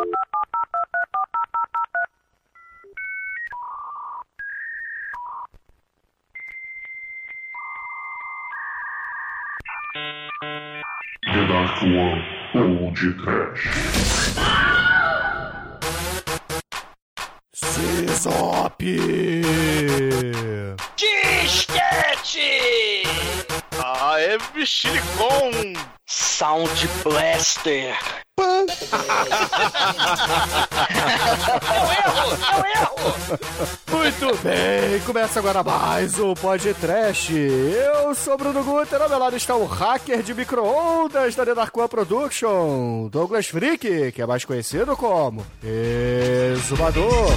The Dark One ou de Trash. Sisop! Disquete! Ah, é Bichilicon! Sound Blaster! É o erro! É o erro! Muito bem, começa agora mais o Podcast. Eu sou Bruno Guter, ao meu lado está o hacker de micro-ondas da One Production, Douglas Freak, que é mais conhecido como Exumador.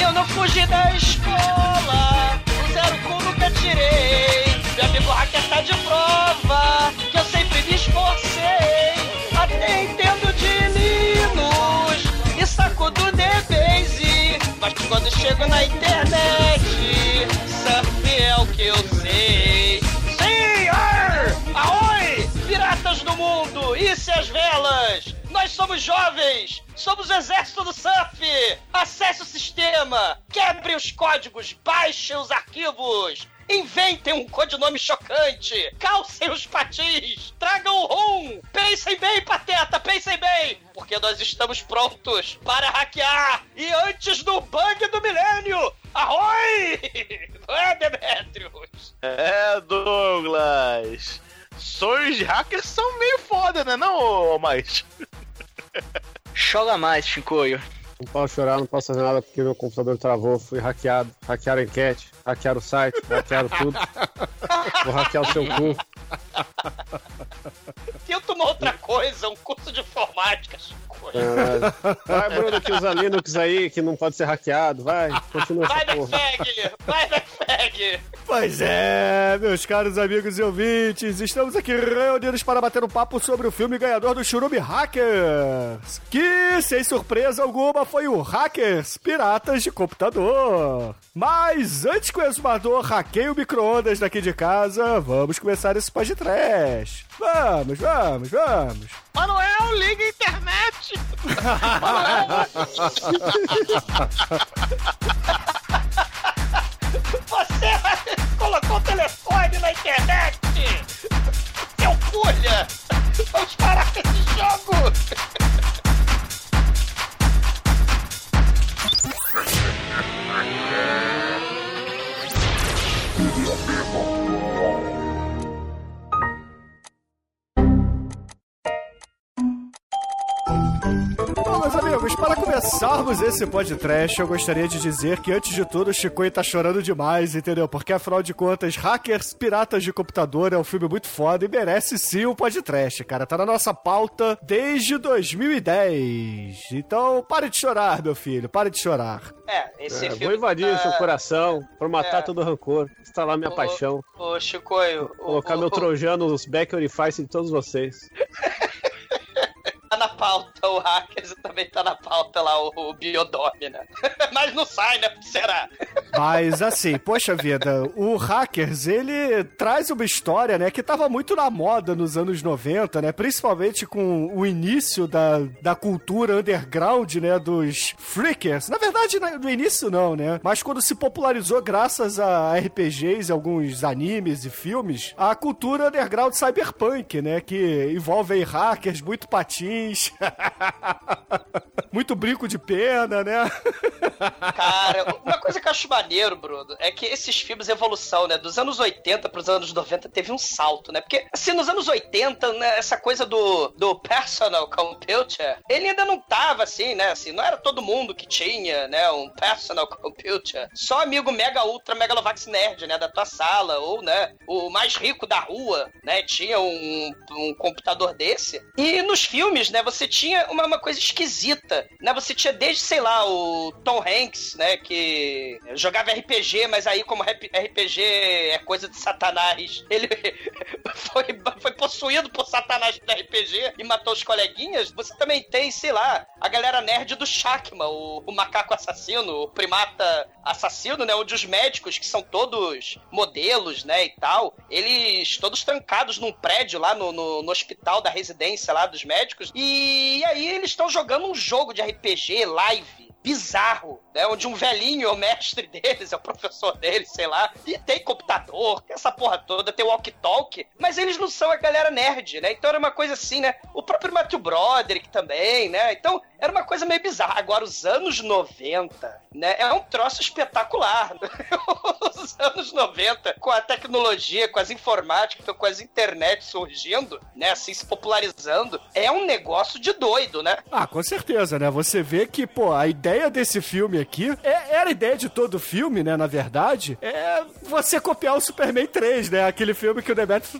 Eu não fugi da escola, o zero com nunca tirei. Meu amigo hacker tá de prova, que eu sempre me esforcei. Chego na internet, surf é o que eu sei. Sim, ar! Aoi! Piratas do mundo, isso e as velas! Nós somos jovens! Somos o exército do surf! Acesse o sistema! Quebre os códigos! Baixe os arquivos! Inventem um codinome chocante! Calcem os patins! Tragam o rum! Pensem bem, pateta! Pensem bem! Porque nós estamos prontos para hackear! E antes do bug do milênio! Arroi! Não é, Demetrius? É, Douglas! Sonhos de hackers são meio foda, né, não, mais? Chora mais, Chicoio. Não posso chorar, não posso fazer nada porque meu computador travou, fui hackeado, hackearam a enquete, hackearam o site, hackearam tudo. Vou hackear o seu cu. Tenta uma outra coisa, um curso de informática. Ah, vai, Bruno, que usa Linux aí, que não pode ser hackeado. Vai, continua Vai. Backfag! Vai, Backfag! Pois é, meus caros amigos e ouvintes, estamos aqui reunidos para bater um papo sobre o filme ganhador do Churume Hackers, que, sem surpresa alguma, foi o Hackers Piratas de Computador. Mas antes que o exumador hackeie o micro-ondas daqui de casa, vamos começar esse podcast. Vamos, vamos, vamos. Manuel, liga a internet! Você colocou o telefone na internet! Seu pulha! Vamos parar com esse jogo! Amigos, para começarmos esse podcast, eu gostaria de dizer que, antes de tudo, o Chicoio tá chorando demais, entendeu? Porque, afinal de contas, Hackers Piratas de Computador é um filme muito foda e merece sim um podcast, cara. Tá na nossa pauta desde 2010. Então, pare de chorar, meu filho, pare de chorar. É, esse É, filme. vou invadir tá- seu coração, formatar É. todo o rancor, instalar minha Ô, paixão, Ô, Chicoio, o- colocar o- meu trojano nos back orifice de todos vocês. na pauta o Hackers e também tá na pauta lá o, o Biodome, né? Mas não sai, né? Será? Mas assim, poxa vida, o Hackers, ele traz uma história, né, que tava muito na moda nos anos 90, né, principalmente com o início da, da cultura underground, né, dos freakers. Na verdade, né, no início não, né, mas quando se popularizou graças a RPGs e alguns animes e filmes, a cultura underground cyberpunk, né, que envolve hackers, muito patins, muito brinco de pena, né? Cara, uma coisa que eu acho maneiro, Bruno, é que esses filmes, evolução, né? Dos anos 80 pros anos 90 teve um salto, né? Porque, assim, nos anos 80, né, essa coisa do, do personal computer, ele ainda não tava assim, né? Assim, não era todo mundo que tinha, né? Um personal computer. Só amigo mega ultra megalovax nerd, né? Da tua sala, ou, né? O mais rico da rua, né? Tinha um, um computador desse. E nos filmes, né? Você tinha uma, uma coisa esquisita. 90, né, você tinha desde, sei lá, o Tom Hanks, né, que jogava RPG, mas aí como RPG é coisa de satanás, ele foi, foi possuído por satanás do RPG e matou os coleguinhas. Você também tem, sei lá, a galera nerd do Shakma, o, o macaco assassino, o primata assassino, né, onde os médicos, que são todos modelos, né, e tal, eles todos trancados num prédio lá no, no, no hospital da residência lá dos médicos, e aí eles estão jogando um jogo de RPG live bizarro, né? Onde um velhinho é o mestre deles, é o professor deles, sei lá, e tem computador, tem essa porra toda, tem walkie-talkie, mas eles não são a galera nerd, né? Então era uma coisa assim, né? O próprio Matthew Broderick também, né? Então era uma coisa meio bizarra. Agora, os anos 90, né? É um troço espetacular. os anos 90, com a tecnologia, com as informáticas, com as internet surgindo, né? Assim, se popularizando, é um negócio de doido, né? Ah, com certeza, né? Você vê que, pô, a ideia desse filme aqui é, era a ideia de todo o filme, né? Na verdade, é você copiar o Superman 3, né? Aquele filme que o Demetrius,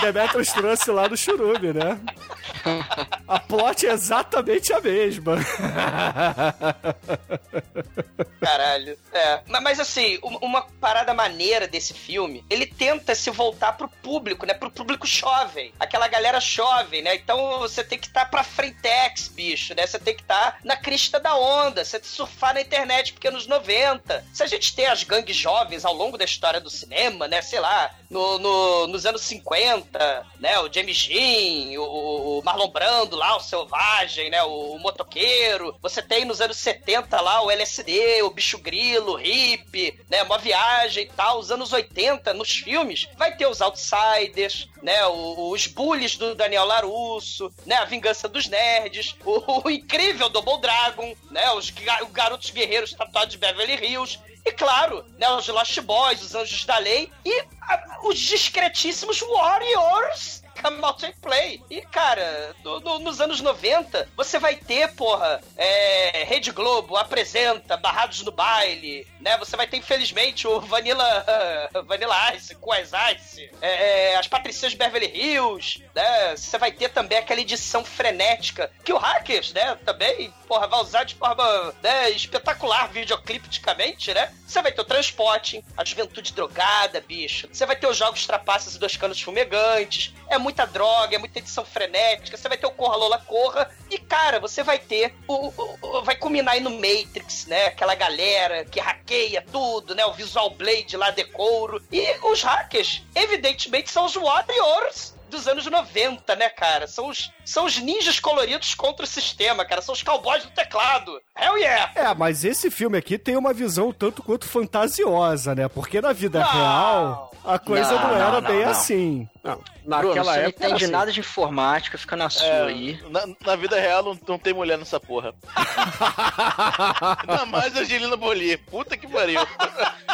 Demetrius trouxe lá no Churume, né? A plot é exatamente a mesma. Caralho. É. Mas, assim, um- uma parada maneira desse filme, ele tenta se voltar pro público, né? Pro público jovem. Aquela galera jovem, né? Então você tem que estar pra frentex, bicho, né? Você tem que estar na crista da onda. Você tem que surfar na internet, porque nos 90. Se a gente tem as gangues jovens ao longo da história do cinema, né? Sei lá, no, no- nos anos 50, né? O James Dean, o, o Marlon Brando lá, o Selvagem, né? O, o motoqueiro. Você tem nos anos 70 lá o LSD, o bicho grilo, o hippie, né? Uma viagem e tal. Os anos 80, nos filmes, vai ter os Outsiders, né? os bullies do Daniel Larusso, né? A vingança dos nerds, o, o incrível Double Dragon, né? Os ga- garotos guerreiros tatuados de Beverly Hills. E claro, né, os Lost Boys, os Anjos da Lei e a- os discretíssimos Warriors Out and Play. E, cara, no- no- nos anos 90, você vai ter, porra, é, Rede Globo apresenta Barrados no Baile, né? Você vai ter, infelizmente, o Vanilla, Vanilla Ice, Quas Ice, é, é, as Patricinhas de Beverly Hills, né? Você vai ter também aquela edição frenética que o Hackers, né, também, porra, vai usar de forma né, espetacular videoclipticamente, né? Você vai ter o Transporting, a Juventude Drogada, bicho. Você vai ter os Jogos Trapaças e Dois Canos Fumegantes. É muita droga, é muita edição frenética. Você vai ter o Corra Lola Corra. E, cara, você vai ter o, o- o- vai culminar aí no Matrix, né? Aquela galera que hackeia tudo, né? O Visual Blade lá de couro. E os hackers, evidentemente, são os Warriors dos anos 90, né, cara? São os, são os ninjas coloridos contra o sistema, cara. São os cowboys do teclado. Hell yeah! É, mas esse filme aqui tem uma visão tanto quanto fantasiosa, né? Porque na vida Não. real, a coisa não, Não, era não, não, bem não. assim. Não, Bruno, naquela você não época. era entende assim. nada de informática, fica na sua É, aí. na, na vida real não, não tem mulher nessa porra. Ainda mais a Angelina Bolie. Puta que pariu.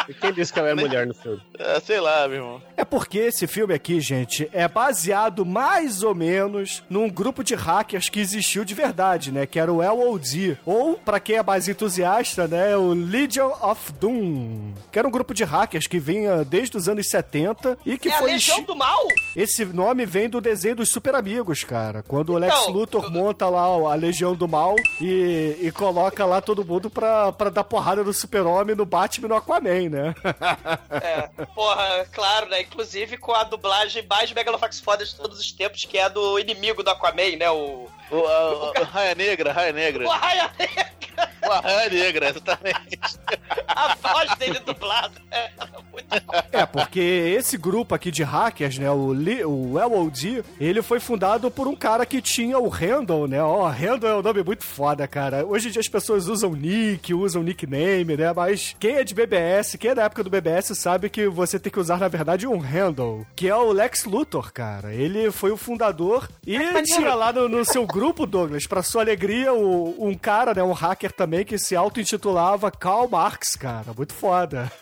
E quem disse que ela é mulher no filme? É, sei lá, meu irmão. É porque esse filme aqui, gente, é baseado mais ou menos num grupo de hackers que existiu de verdade, né? Que era o LOD. Ou, pra quem é mais entusiasta, né? O Legion of Doom. Que era um grupo de hackers que vinha desde os anos 70 e que é a foi. Legião enchi- do Mal? Esse nome vem do desenho dos Super Amigos, cara. Quando o Lex Então, Luthor monta lá a Legião do Mal e, e coloca lá todo mundo pra, pra dar porrada no Super-Homem, no Batman e no Aquaman, né? É, porra, claro, né? Inclusive com a dublagem mais megalofax foda de todos os tempos, que é do inimigo do Aquaman, né? O. O, a, a- a Raia Negra, Raia Negra. O Arraia Negra, O Raia Negra, exatamente. a voz dele dublada. É, muito. É, porque esse grupo aqui de hackers, né, o, Li- o LOD, ele foi fundado por um cara que tinha o Handle, né? Ó, Handle é um nome muito foda, cara. Hoje em dia as pessoas usam nick, usam nickname, né? Mas quem é de BBS, quem é da época do BBS sabe que você tem que usar, na verdade, um Handle, que é o Lex Luthor, cara. Ele foi o fundador e tinha lá no, no seu grupo, Douglas, pra sua alegria, o- um cara, né, um hacker também, que se auto-intitulava Karl Marx, cara. Muito foda.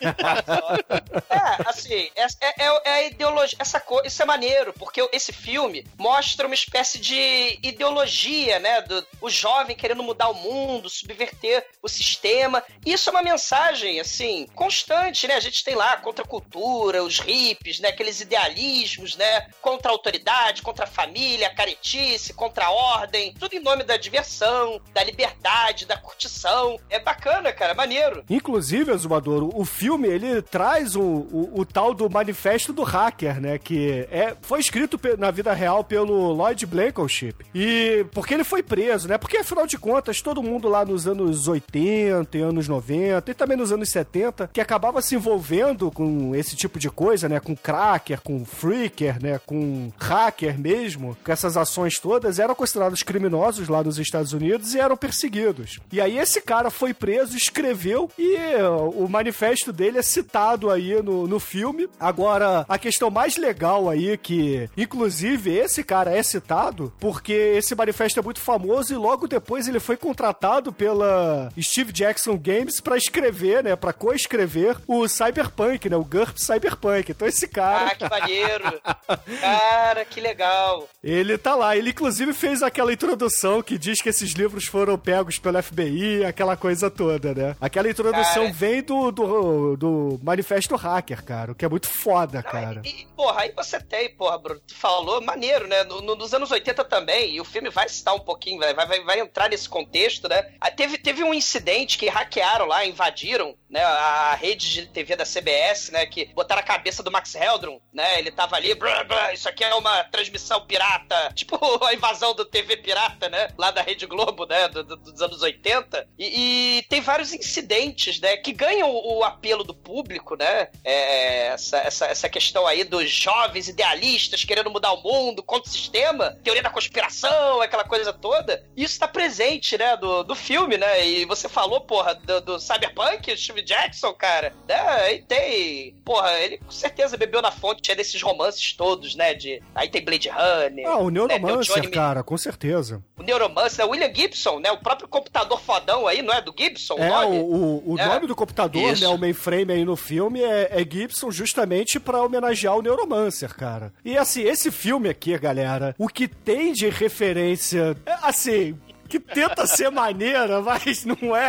É, assim, é, é, é a ideologia. Essa coisa, isso é maneiro, porque esse filme mostra uma espécie de ideologia, né? Do, o jovem querendo mudar o mundo, subverter o sistema. Isso é uma mensagem, assim, constante, né? A gente tem lá contra a cultura, os hippies, né? Aqueles idealismos, né? Contra a autoridade, contra a família, a caretice, contra a ordem. Tudo em nome da diversão, da liberdade, da curtição. É bacana, cara, maneiro. Inclusive, Azumador, o filme ele traz o, o, o tal do manifesto do hacker, né? Que é, foi escrito na vida real pelo Lloyd Blankenship. E porque ele foi preso, né? Porque afinal de contas, todo mundo lá nos anos 80 e anos 90 e também nos anos 70 que acabava se envolvendo com esse tipo de coisa, né? Com cracker, com freaker, né? Com hacker mesmo, com essas ações todas, eram considerados criminosos lá nos Estados Unidos e eram perseguidos. E aí esse cara foi preso, escreveu e uh, o manifesto dele é citado aí no, no filme. Agora, a questão mais legal aí que, inclusive, esse cara é citado porque esse manifesto é muito famoso e logo depois ele foi contratado pela Steve Jackson Games pra escrever, né, Pra coescrever o Cyberpunk, né, o GURP Cyberpunk. Então esse cara, Ah, que maneiro. Cara, que legal. ele tá lá. Ele inclusive fez aquela introdução que diz que esses livros foram pegos pelo FBI, aquela coisa toda, né? Aquela introdução Cara. vem do, do, do Manifesto Hacker, cara, o que é muito foda, cara. E, e, porra, aí você tem, porra, Bruno, tu falou, maneiro, né? No- no- nos anos 80 também, e o filme vai citar um pouquinho, vai, vai, vai entrar nesse contexto, né? Ah, teve, teve um incidente que hackearam lá, invadiram, né, a rede de TV da CBS, né, que botaram a cabeça do Max Heldron, né? Ele tava ali, blá, blá, isso aqui é uma transmissão pirata, tipo a invasão do TV pirata, né? Lá da Rede Globo, né, do- do- dos anos 80. E, e tem vários incidentes, né, que ganham o, o apelo do público, né? É, essa, essa, essa questão aí dos jovens idealistas querendo mudar o mundo contra o sistema, teoria da conspiração, aquela coisa toda. Isso tá presente, né, do, do filme, né? E você falou, porra, do, do Cyberpunk, Jackson, cara, né? E tem, porra, ele com certeza bebeu na fonte é desses romances todos, né? De, aí tem Blade Runner. Ah, o né, Neuromancer, Johnny cara, com certeza. o Neuromancer, William Gibson, né? O próprio computador fodão aí, não é? Do Gibson, É, nome? o, o, o É. nome do computador, Isso. né, o mainframe aí no filme é, é Gibson justamente pra homenagear o Neuromancer, cara. E assim, esse filme aqui, galera, o que tem de referência, é, assim, que tenta ser maneira, mas não é.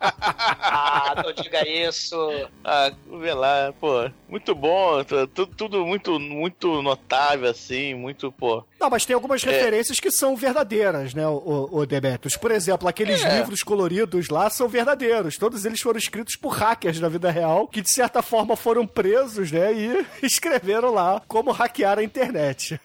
Ah, não diga isso. Ah, vê lá, pô. Muito bom, tu- tu- tudo muito, muito notável, assim, muito, pô. Não, mas tem algumas referências que são verdadeiras, né, o, o Demetrius. Por exemplo, aqueles livros coloridos lá são verdadeiros. Todos eles foram escritos por hackers na vida real, que de certa forma foram presos, né, e escreveram lá como hackear a internet.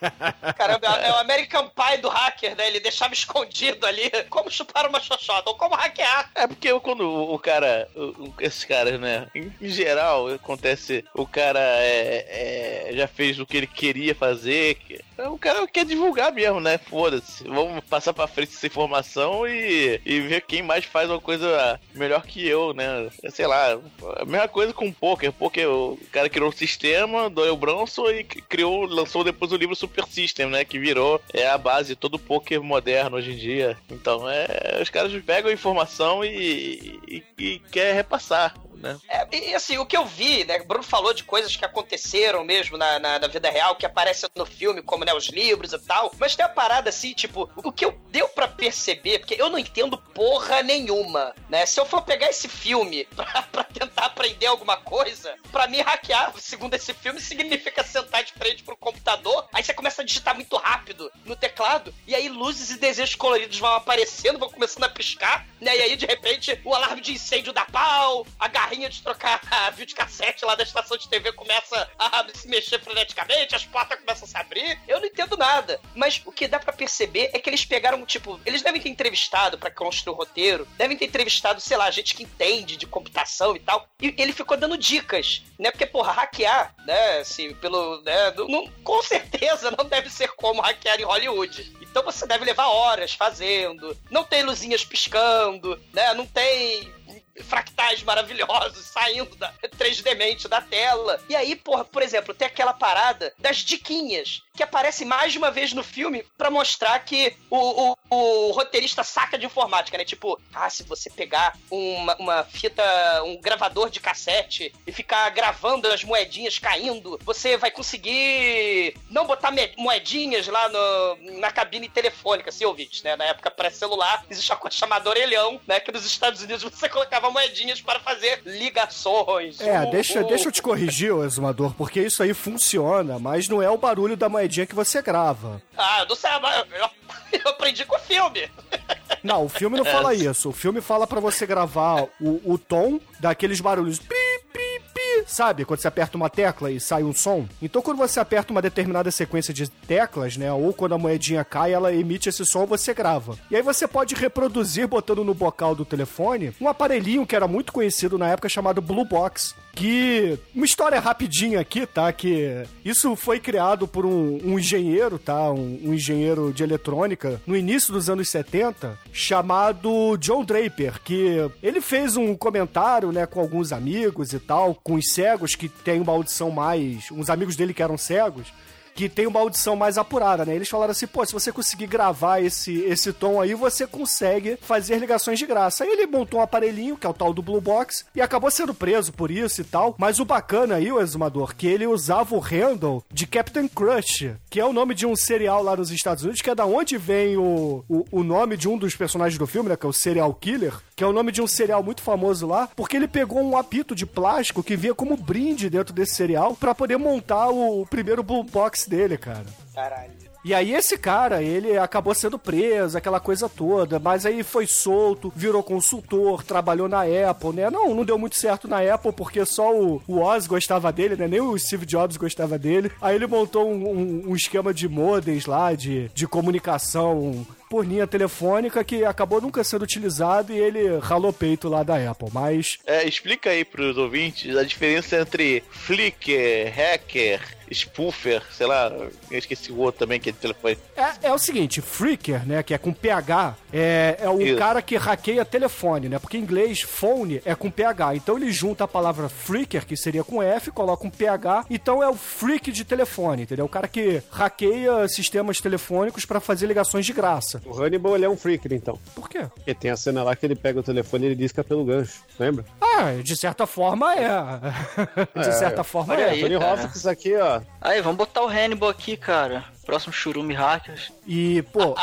Caramba, é o American Pie do hacker, né? Ele deixava escondido ali como chupar uma xoxota ou como hackear. É porque quando o, cara, o- esses caras, né, em, em geral, acontece, o cara é, é, já fez o que ele queria fazer, que- o cara quer divulgar mesmo, né, foda-se, vamos passar pra frente essa informação e, e ver quem mais faz uma coisa melhor que eu, né, sei lá, a mesma coisa com o poker, poker, o cara criou um sistema, Doyle Bronson, e criou, lançou depois o livro Super System, né, que virou é a base de todo o poker moderno hoje em dia, então é, os caras pegam a informação e, e, e quer repassar, né. É, e assim, o que eu vi, né? Bruno falou de coisas que aconteceram mesmo na, na, na vida real, que aparecem no filme, como né, os livros e tal. Mas tem a parada assim, tipo, o que eu deu pra perceber, porque eu não entendo porra nenhuma, né? Se eu for pegar esse filme pra, pra tentar aprender alguma coisa, pra mim hackear, segundo esse filme, significa sentar de frente pro computador, aí você começa a digitar muito rápido no teclado, e aí luzes e desenhos coloridos vão aparecendo, vão começando a piscar, né? E aí, de repente, o alarme de incêndio dá pau, a garrinha de trocar videocassete lá da estação de TV começa a se mexer freneticamente, as portas começam a se abrir. Eu não entendo nada. Mas o que dá pra perceber é que eles pegaram, tipo, eles devem ter entrevistado pra construir o roteiro, devem ter entrevistado, sei lá, gente que entende de computação e tal. E ele ficou dando dicas, né? Porque, porra, hackear, né, assim, pelo. Né, não- com certeza não deve ser como hackear em Hollywood. Então você deve levar horas fazendo, não tem luzinhas piscando, né? Não tem fractais maravilhosos saindo da 3D mente da tela. E aí, porra, por exemplo, tem aquela parada das diquinhas que aparece mais de uma vez no filme pra mostrar que o, o, o roteirista saca de informática, né? Tipo, ah, se você pegar uma, uma fita, um gravador de cassete e ficar gravando as moedinhas caindo, você vai conseguir não botar moedinhas lá no- na cabine telefônica, se ouvintes, né? Na época pré-celular, existe uma coisa chamada orelhão, né? Que nos Estados Unidos você colocava moedinhas para fazer ligações. É, deixa, deixa eu te corrigir, exumador, porque isso aí funciona, mas não é o barulho da moedinha que você grava. Ah, eu não sei, mas eu, eu aprendi com o filme. Não, o filme não fala isso. O filme fala pra você gravar o, o tom daqueles barulhos. Pi, pi, pi, sabe? Quando você aperta uma tecla e sai um som. Então, quando você aperta uma determinada sequência de teclas, né? Ou quando a moedinha cai, ela emite esse som, você grava. E aí você pode reproduzir botando no bocal do telefone um aparelhinho que era muito conhecido na época chamado Blue Box. Que. Uma história rapidinha aqui, tá? Que isso foi criado por um, um engenheiro, tá? Um, um engenheiro de eletrônica no início dos anos 70, chamado John Draper, que ele fez um comentário, né, com alguns amigos e tal, com os cegos que tem uma audição mais. uns amigos dele que eram cegos que tem uma audição mais apurada, né? Eles falaram assim, pô, se você conseguir gravar esse, esse tom aí, você consegue fazer ligações de graça. Aí ele montou um aparelhinho, que é o tal do Blue Box, e acabou sendo preso por isso e tal. Mas o bacana aí, o exumador, que ele usava o handle de Captain Crush, que é o nome de um serial lá nos Estados Unidos, que é da onde vem o, o, o nome de um dos personagens do filme, né? Que é o Serial Killer, que é o nome de um cereal muito famoso lá, porque ele pegou um apito de plástico que vinha como brinde dentro desse cereal pra poder montar o, o primeiro Blue Box dele, cara. Caralho. E aí esse cara, ele acabou sendo preso, aquela coisa toda, mas aí foi solto, virou consultor, trabalhou na Apple, né? Não, não deu muito certo na Apple porque só o, o Oz gostava dele, né? Nem o Steve Jobs gostava dele. Aí ele montou um, um- um esquema de modems lá, de, de comunicação por linha telefônica que acabou nunca sendo utilizado e ele ralou peito lá da Apple, mas É, explica aí pros ouvintes a diferença entre Flickr, Hacker, Spoofer, sei lá, eu esqueci o outro também que é de telefone. É, é o seguinte, freaker, né, que é com PH, é, é o Isso. cara que hackeia telefone, né? Porque em inglês phone é com PH. Então ele junta a palavra freaker, que seria com F, coloca um PH, então é o freak de telefone, entendeu? O cara que hackeia sistemas telefônicos pra fazer ligações de graça. O Hannibal, ele é um freaker, então. Por quê? Porque tem a cena lá que ele pega o telefone e ele disca pelo gancho, lembra? Ah, de certa forma é. de É, certa é. forma Olha é. aí. Tony. Hopkins aqui, ó. Aí, vamos botar o Hannibal aqui, cara. Próximo churume hackers. E, pô.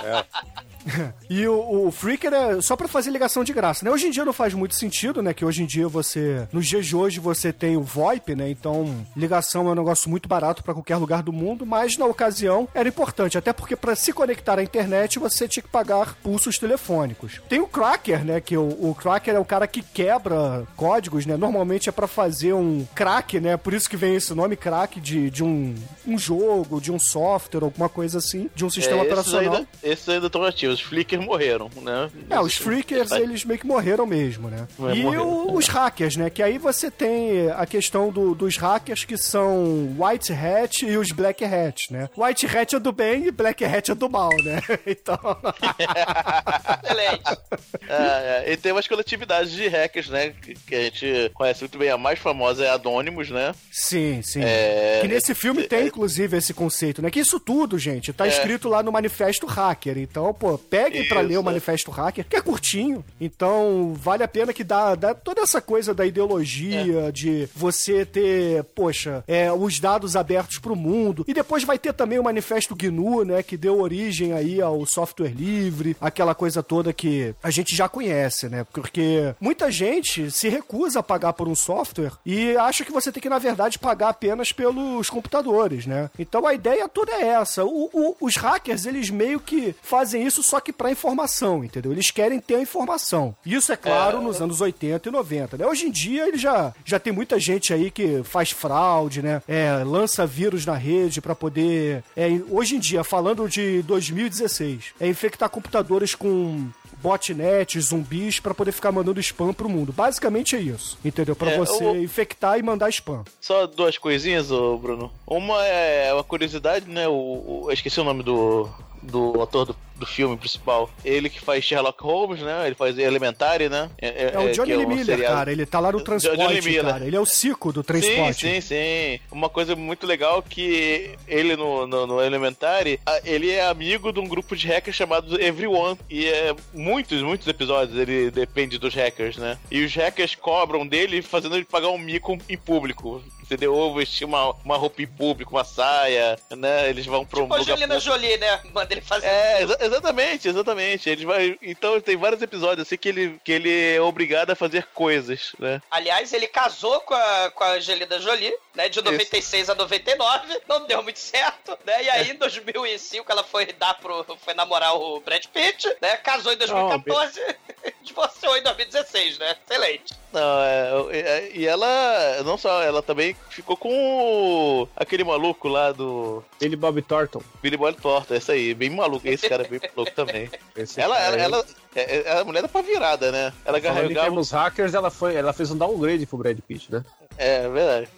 e o, o Freaker é só pra fazer ligação de graça, né? Hoje em dia não faz muito sentido, né? Que hoje em dia você. Nos dias de hoje você tem o VoIP, né? Então, ligação é um negócio muito barato pra qualquer lugar do mundo, mas na ocasião era importante, até porque pra se conectar à internet você tinha que pagar pulsos telefônicos. Tem o Cracker, né? Que o, o Cracker é o cara que quebra códigos, né? Normalmente é pra fazer um crack, né? Por isso que vem esse nome crack de, de um, um jogo, de um software, alguma coisa assim, de um sistema é, esses operacional. ainda, esses ainda estão ativos. Os Flickr morreram, né? É, os freakers, eles meio que morreram mesmo, né? É, e morreram. o- os hackers, né? Que aí você tem a questão do- dos hackers que são White Hat e os Black Hat, né? White Hat é do bem e Black Hat é do mal, né? Então... Excelente. É, é, e tem umas coletividades de hackers, né? Que, que a gente conhece muito bem. A mais famosa é Anonymous, né? sim, sim. É, Que nesse filme tem, inclusive, esse conceito, né? Que isso tudo, gente, tá escrito lá no Manifesto Hacker. Então, pô, peguem Isso, ler o é. Manifesto Hacker, que é curtinho. Então, vale a pena que dá, dá toda essa coisa da ideologia, de você ter, poxa, é, os dados abertos pro mundo. E depois vai ter também o Manifesto GNU, né? Que deu origem aí ao software livre, aquela coisa toda que a gente já conhece, né? Porque muita gente se recusa a pagar por um software e acha que você tem que, na verdade, pagar apenas pelos computadores, né? Então a ideia toda é essa. O- o- os hackers, eles meio que fazem isso só que pra informação, entendeu? Eles querem ter a informação. Isso é claro nos anos 80 e 90, né? Hoje em dia ele já, já tem muita gente aí que faz fraude, né? É, lança vírus na rede pra poder. é, hoje em dia, falando de 2016, é infectar computadores com botnet, zumbis pra poder ficar mandando spam pro mundo. Basicamente é isso, entendeu? Pra É, você o- infectar e mandar spam. Só duas coisinhas, ô Bruno. Uma é uma curiosidade, né? O, o- eu esqueci o nome do, do ator do, do filme principal. Ele que faz Sherlock Holmes, né? Ele faz Elementary, né? É o Johnny que Lee um Miller, seriado- cara. Ele tá lá no Johnny transporte, cara. Ele é o Cico do Sim, transporte. sim, sim. Uma coisa muito legal que ele no, no, no Elementary, ele é amigo de um grupo de hackers chamado Everyone. E é muitos, muitos episódios ele depende dos hackers, né? E os hackers cobram dele fazendo ele pagar um mico em público. Entendeu? Ou vestir uma, uma roupa em público, uma saia, né? Eles vão um Tipo a Angelina. Jolie, né? Manda ele fazer. É, exa- exatamente, exatamente. Ele vai, então tem vários episódios assim que ele, que ele é obrigado a fazer coisas, né? Aliás, ele casou com a, com a Angelina Jolie, né? De 96 a 99, não deu muito certo, né? E aí, em 2005, ela foi dar pro. foi namorar o Brad Pitt, né? Casou em 2014, divorciou em 2016, né? Excelente. Não, é, é, e ela, não só, ela também ficou com o- aquele maluco lá do Ele Bob Thornton. Billy Boy Torta, esse aí, bem maluco, esse cara é bem maluco também. Esse Ela, cara ela, aí. ela, é, é- a mulher dá pra virada, né? Ela Falando em carregava. termos hackers, ela, foi, ela fez um downgrade pro Brad Pitt, né? É, verdade.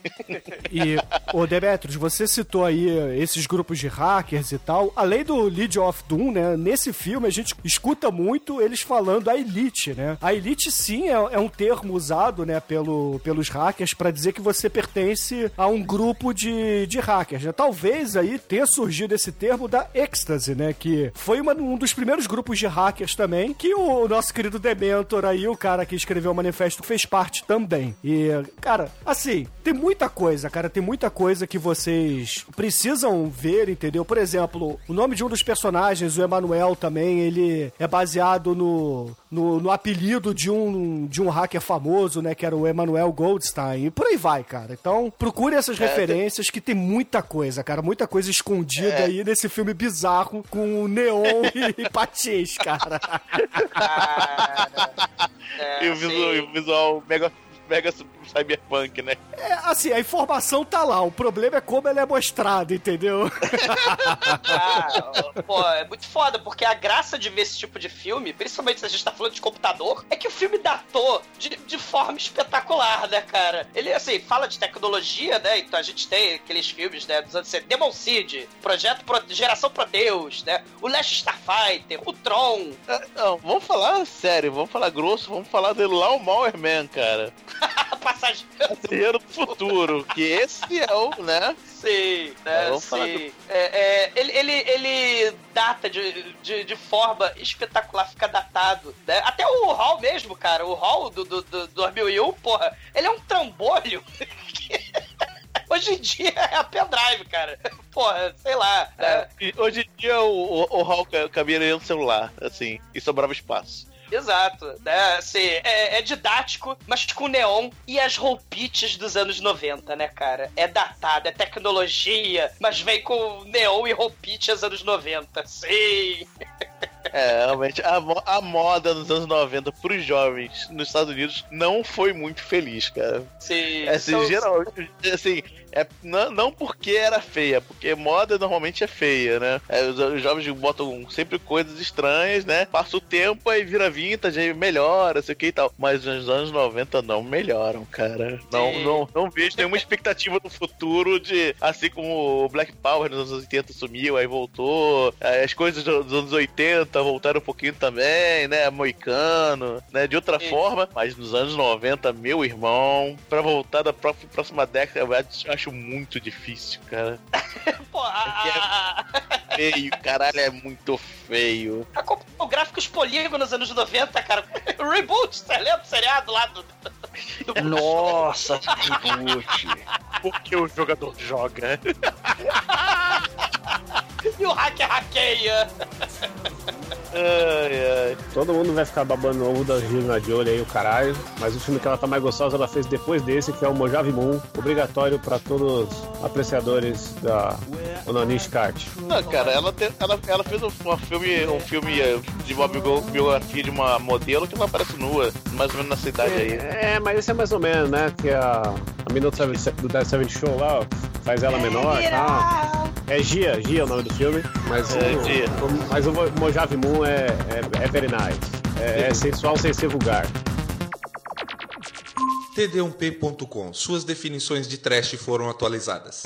E, ô Demetrius, você citou aí esses grupos de hackers e tal. Além do Legion of Doom, né? Nesse filme a gente escuta muito eles falando a Elite, né? A Elite, sim, é, é um termo usado, né, pelo, pelos hackers pra dizer que você pertence a um grupo de, de hackers. né? Talvez aí tenha surgido esse termo da Ecstasy, né? Que foi uma- um dos primeiros grupos de hackers também, que o nosso querido Dementor aí, o cara que escreveu o manifesto, fez parte também. E, cara, assim, tem muita coisa, cara, tem muita coisa que vocês precisam ver, entendeu? Por exemplo, o nome de um dos personagens, o Emanuel também, ele é baseado no, no, no apelido de um, de um hacker famoso, né, que era o Emanuel Goldstein, e por aí vai, cara. Então, procure essas referências que tem muita coisa, cara, muita coisa escondida aí nesse filme bizarro com neon e patins, cara. Cara. É, e, o visual, e assim, o visual mega, mega cyberpunk, né? É, assim, a informação tá lá, o problema é como ela é mostrada, entendeu? Ah, pô, é muito foda, porque a graça de ver esse tipo de filme, principalmente se a gente tá falando de computador, é que o filme datou de, de forma espetacular, né, cara? Ele, assim, fala de tecnologia, né? Então a gente tem aqueles filmes, né, dos anos 70, Demon Seed, Projeto Pro, Geração Proteus, né? O Last Starfighter, o Tron. Ah, Não, vamos falar sério, vamos falar grosso, vamos falar do Lawnmower Man, cara. Guerreiro do futuro, que esse é o, né? Sim, né? Vamos Sim. É, é, ele, ele, ele data de, de, de forma espetacular, fica datado. Né? Até o Hall mesmo, cara. O Hall do, do, do 2001, porra, ele é um trambolho. Hoje em dia é a pendrive, cara. Porra, sei lá. né? É, e hoje em dia o, o, o Hall ca- cabia do celular, assim, e sobrava espaço. Exato, né? Assim, é, é didático, mas com neon e as roupites dos anos 90, né, cara? É datado, é tecnologia, mas vem com neon e roupite dos anos 90. Sim! É, realmente, a, mo- a moda nos anos 90 pros jovens nos Estados Unidos não foi muito feliz, cara. Sim. É, assim, São- geral, assim, é, não, não porque era feia, porque moda normalmente é feia, né? É, os, os jovens botam sempre coisas estranhas, né? Passa o tempo aí vira vintage, aí melhora, sei o que e tal. Mas nos anos 90 não melhoram, cara. Não, Sim. não, não vejo nenhuma expectativa do futuro de, assim como o Black Power nos anos 80 sumiu, aí voltou, as coisas do- dos anos 80 voltaram um pouquinho também, né? Moicano, né? De outra Sim. forma, mas nos anos 90, meu irmão, pra voltar da pró- próxima década, eu acho- acho muito difícil, cara. Pô, a, a, a, Feio, caralho, é muito feio. a computador gráfico, os polígonos nos anos 90, cara. O reboot, você lembra do seriado lá do. do Nossa, reboot. Porque o jogador joga. e o hacker hackeia. Ai, ai. Todo mundo vai ficar babando o ovo da Angelina Jolie aí, o caralho. Mas o filme que ela tá mais gostosa, ela fez depois desse, que é o Mojave Moon. Obrigatório pra todos os apreciadores da Onanish Kart. Não, cara, ela, te- ela, ela fez um, uma filme, um filme eh, de uma bio- biografia de uma modelo que ela aparece nua, mais ou menos nessa idade aí. É, mas esse é mais ou menos, né? Que a, a menina do Seven- do Dead Seven Show lá, ó, faz ela menor e tal. É Gia, Gia é o nome do filme. Mas, É, o, o- mas o Mo- Mojave Moon é, é, é very nice. É, é sensual sem ser vulgar. td1p.com. Suas definições de trash foram atualizadas.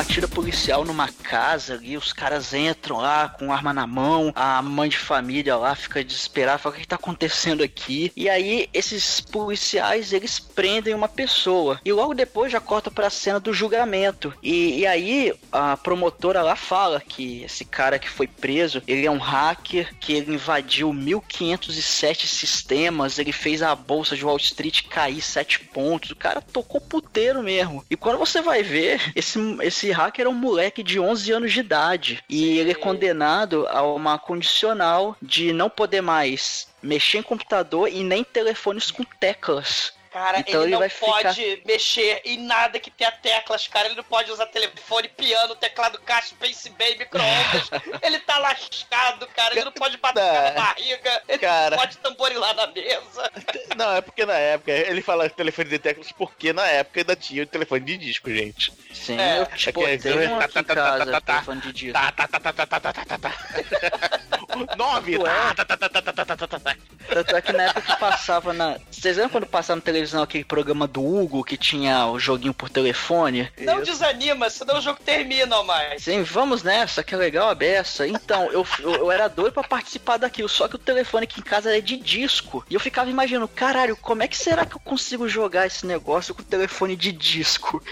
Batida policial numa casa ali, os caras entram lá com arma na mão, a mãe de família lá fica desesperada, fala o que, tá acontecendo aqui? E aí esses policiais, eles prendem uma pessoa. E logo depois já corta pra cena do julgamento. E, e aí a promotora lá fala que esse cara que foi preso, ele é um hacker, que ele invadiu 1507 sistemas, ele fez a bolsa de Wall Street cair 7 pontos. O cara tocou puteiro mesmo. E quando você vai ver, esse, esse hacker é um moleque de 11 anos de idade. E ele é condenado a uma condicional de não poder mais mexer em computador e nem telefones com teclas. Cara, Então ele ele não pode mexer em nada que tenha teclas, cara. Ele não pode usar telefone, piano, teclado caixa, PCB, micro-ondas. ele tá lascado, cara. Ele não pode bater na barriga. Ele Cara. não pode tamborilar na mesa. Não, é porque na época, ele fala telefone de teclas porque na época ainda tinha o telefone de disco, gente. Sim, É, eu é tipo, que- tenho um aqui em tá, tá, tá, casa, tá, tá. telefone de disco. Tá, tá, tá, tá, tá, tá, tá, tá, tá, tá. Nove, tá, tá, tá, tá, tá, tá, tá, tá, tá, tá. Tanto é que na época que passava na. Vocês lembram quando passava na televisão aquele programa do Hugo que tinha o joguinho por telefone? Não desanima, senão o jogo termina, mais. Sim, vamos nessa, que é legal a beça. Então, eu, eu, eu era doido pra participar daquilo, só que o telefone aqui em casa é de disco. E eu ficava imaginando, caralho, como é que será que eu consigo jogar esse negócio com o telefone de disco?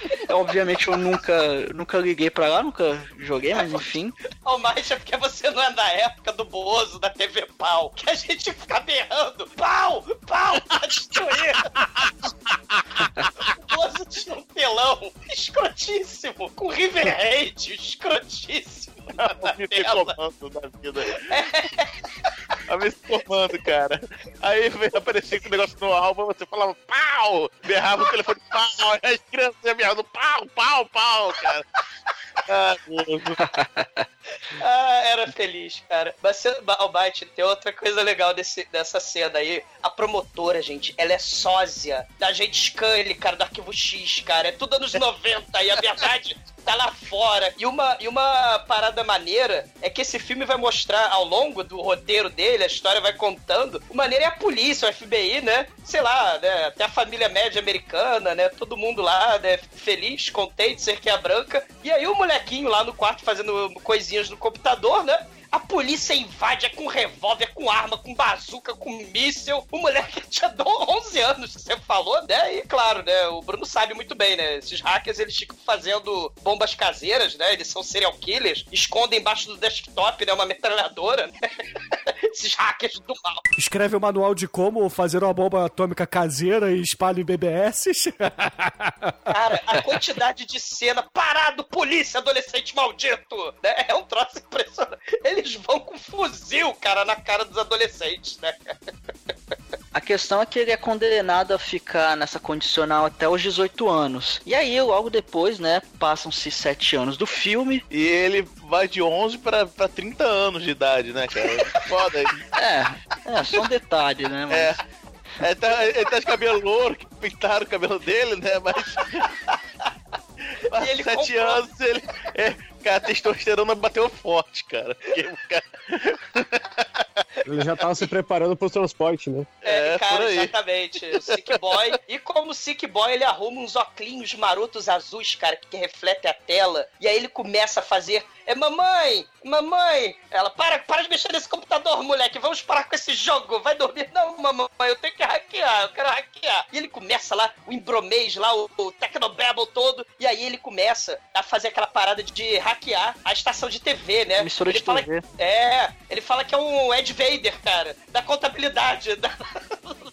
Obviamente eu nunca, nunca liguei pra lá, nunca joguei, mas enfim. Ao mais é porque você não é da época do Bozo, da TV Pau, que a gente fica berrando pau, pau, pra destruir. o Bozo tinha um telão escrotíssimo, com River Raid, escrotíssimo. na Me tela. da vida. Me comando, cara. Aí com o negócio no álbum, você falava pau! Berrava o telefone pau, aí as crianças berrando pau, pau, pau, cara. Ah. Ah, era feliz, cara. Mas, você- Almighty, tem outra coisa legal desse, dessa cena aí. A promotora, gente, ela é sósia da gente Scully, cara, do Arquivo X, cara. É tudo anos 90 e a verdade tá lá fora. E uma, e uma parada maneira é que esse filme vai mostrar ao longo do roteiro dele, a história vai contando, o maneiro é a polícia, o FBI, né? Sei lá, né? Até a família média americana, né? Todo mundo lá, né? Feliz, contente, cerquinha branca. E aí o molequinho lá no quarto fazendo telinhas do computador, né? A polícia invade é com revólver, com arma, com bazuca, com míssil. O moleque tinha 11 anos, que você falou, né? E claro, né? O Bruno sabe muito bem, né? Esses hackers, eles ficam fazendo bombas caseiras, né? Eles são serial killers, escondem embaixo do desktop, né? Uma metralhadora, né? Esses hackers do mal. Escreve o manual de como fazer uma bomba atômica caseira e espalha em BBS. Cara, a quantidade de cena, parado, polícia, adolescente maldito, né? É um troço impressionante. Eles vão com fuzil, cara, na cara dos adolescentes, né? A questão é que ele é condenado a ficar nessa condicional até os 18 anos. E aí, logo depois, né, passam-se 7 anos do filme. E ele vai de 11 pra, pra 30 anos de idade, né, cara? Foda. É, é só um detalhe, né? Mas... É. Ele tá, ele tá de cabelo louro, que pintaram o cabelo dele, né? Mas. Mas E ele sete comprou- anos, ele. Cara, a testosterona bateu forte, cara. Porque cara- Ele já tava se preparando pro transporte, né? É, É, por cara, aí. exatamente. O Sick Boy. E como o Sick Boy, ele arruma uns óculos marotos azuis, cara, que refletem a tela. E aí ele começa a fazer. É mamãe! Mamãe! Ela, para, para de mexer nesse computador, moleque. Vamos parar com esse jogo. Vai dormir. Não, mamãe, eu tenho que hackear. Eu quero hackear. E ele começa lá, o embromês lá, o, o Tecnobabble todo. E aí ele começa a fazer aquela parada de hackear a estação de TV, né? Emissora ele de fala, TV. É, ele fala que é um Ed Vader, cara, da contabilidade da,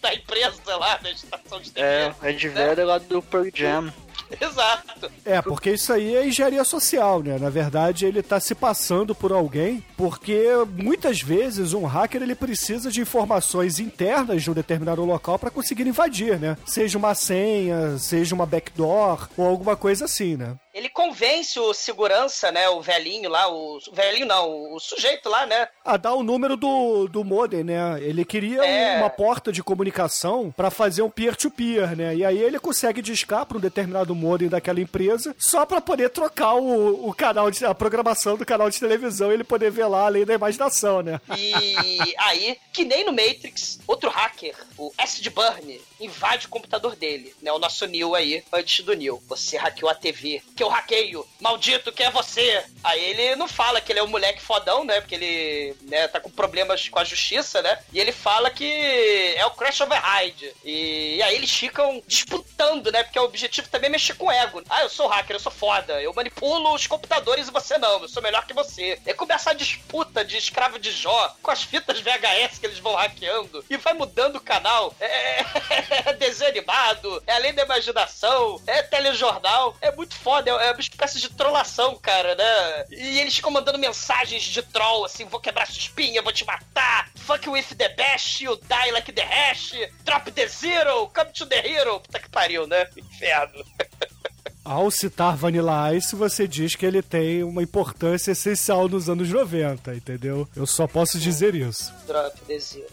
da empresa lá, da estação de TV. É, o Ed Vedder lá do Pearl Jam. Exato. É, porque isso aí é engenharia social, né? Na verdade, ele tá se passando por alguém, porque muitas vezes um hacker ele precisa de informações internas de um determinado local para conseguir invadir, né? Seja uma senha, seja uma backdoor ou alguma coisa assim, né? Ele convence o segurança, né, o velhinho lá, o, o velhinho não, o sujeito lá, né? A dar o número do, do modem, né? Ele queria É. uma porta de comunicação para fazer um peer-to-peer, né? E aí ele consegue discar para um determinado modem daquela empresa só para poder trocar o, o canal de a programação do canal de televisão e ele poder ver lá além da imaginação, né? E aí, que nem no Matrix, outro hacker, o Acid Burn, invade o computador dele, né? O nosso Neo aí, antes do Neo. Você hackeou a TV, que eu hackeio. Maldito, quem é você? Aí ele não fala que ele é um moleque fodão, né? Porque ele né, tá com problemas com a justiça, né? E ele fala que é o Crash Override. E, e aí eles ficam disputando, né? Porque o objetivo também é mexer com o ego. Ah, eu sou hacker, eu sou foda. Eu manipulo os computadores e você não. Eu sou melhor que você. E começa a disputa de escravo de Jó com as fitas VHS que eles vão hackeando. E vai mudando o canal. É, é desenho animado, é além da imaginação, é telejornal. É muito foda. É, uma espécie de trollação, cara, né? E eles ficam mandando mensagens de troll, assim, vou quebrar sua espinha, vou te matar. Fuck with the best, you die like the hash. Drop the zero, come to the hero. Puta que pariu, né? Inferno. Ao citar Vanilla Ice, você diz que ele tem uma importância essencial nos anos 90, entendeu? Eu só posso dizer isso. Drop the zero,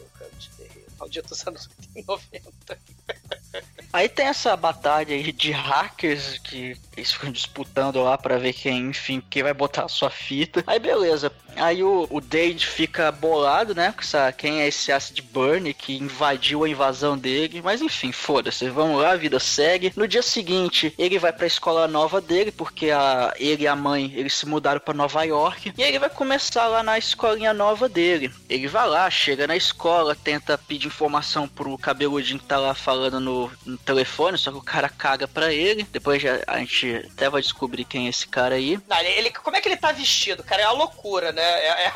Malditos anos 90. Aí tem essa batalha aí de hackers que eles ficam disputando lá pra ver quem, enfim, quem vai botar a sua fita. Aí beleza. Aí o, o Dade fica bolado, né? Com essa, quem é esse Acid Burn que invadiu a invasão dele. Mas enfim, foda-se. Vamos lá, a vida segue. No dia seguinte, ele vai pra escola nova dele, porque a, ele e a mãe eles se mudaram pra Nova York. E ele vai começar lá na escolinha nova dele. Ele vai lá, chega na escola, tenta pedir informação pro cabeludinho que tá lá falando no, no telefone, só que o cara caga pra ele. Depois a gente até vai descobrir quem é esse cara aí. Não, ele, ele- como é que ele tá vestido, cara? É uma loucura, né? É, é-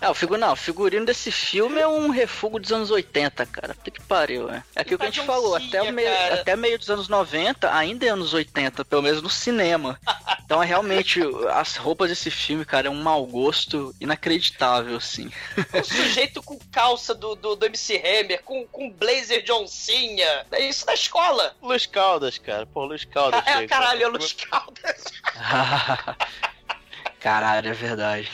É, o figu... não, o figurino desse filme é um refúgio dos anos 80, cara. Puta que pariu, né? É aquilo que a gente falou, até, o meio, cara. até meio dos anos 90, ainda é anos 80, pelo menos no cinema. Então é realmente, as roupas desse filme, cara, é um mau gosto inacreditável, assim. o sujeito com calça do, do, do MC Hammer, com, com blazer de oncinha. É isso na escola. Luiz Caldas, cara. Pô, Luiz Caldas. É, chega. caralho, é Luz Caldas. Caralho, é verdade.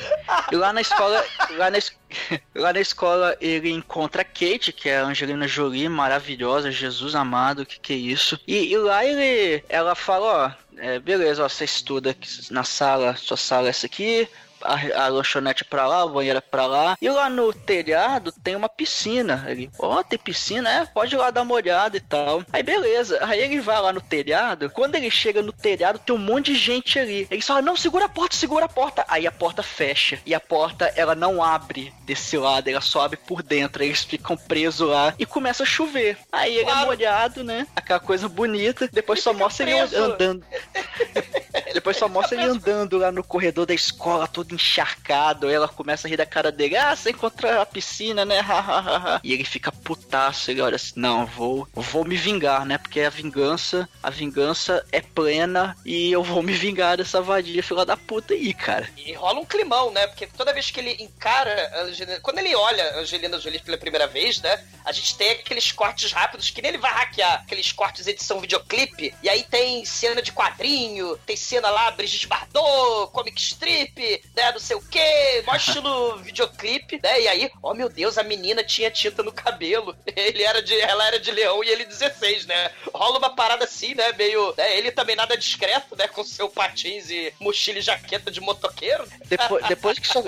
E lá na escola, lá na, lá na escola ele encontra a Kate, que é a Angelina Jolie, maravilhosa, Jesus amado, que que é isso? E, e lá ele, ela fala, ó, é, beleza, ó, você estuda na sala, sua sala é essa aqui, a, a lanchonete é pra lá, a banheira é pra lá. E lá no telhado tem uma piscina. Ele, ó, tem piscina? É, pode ir lá dar uma olhada e tal. Aí beleza, aí ele vai lá no telhado. Quando ele chega no telhado, tem um monte de gente ali. Ele fala, não, segura a porta, segura a porta. Aí a porta fecha. E a porta, ela não abre desse lado, ela só abre por dentro. Eles ficam presos lá e começa a chover. Aí ele é Claro. molhado, né? Aquela coisa bonita. Depois só fica mostra ele preso. andando. Depois só mostra ele andando lá no corredor da escola, todo encharcado. Aí ela começa a rir da cara dele. Ah, você encontrou a piscina, né? e ele fica putaço. Ele olha assim: Não, vou, vou me vingar, né? Porque a vingança, a vingança é plena e eu vou me vingar dessa vadia filha da puta aí, cara. E rola um climão, né? Porque toda vez que ele encara a Angelina... Quando ele olha a Angelina Jolie pela primeira vez, né? A gente tem aqueles cortes rápidos que nem ele vai hackear. Aqueles cortes edição videoclipe. E aí tem cena de quadrinho, tem cena lá, Brigitte Bardot, comic strip, né? Não sei o quê. Mó estilo videoclipe, né? E aí, oh meu Deus, a menina tinha tinta no cabelo. Ele era de... Ela era de leão e ele 16, né? Rola uma parada assim, né? Meio... Né? Ele também nada discreto, né? Com seu patins e mochila e jaqueta de motoqueiro. Depois, depois que isso,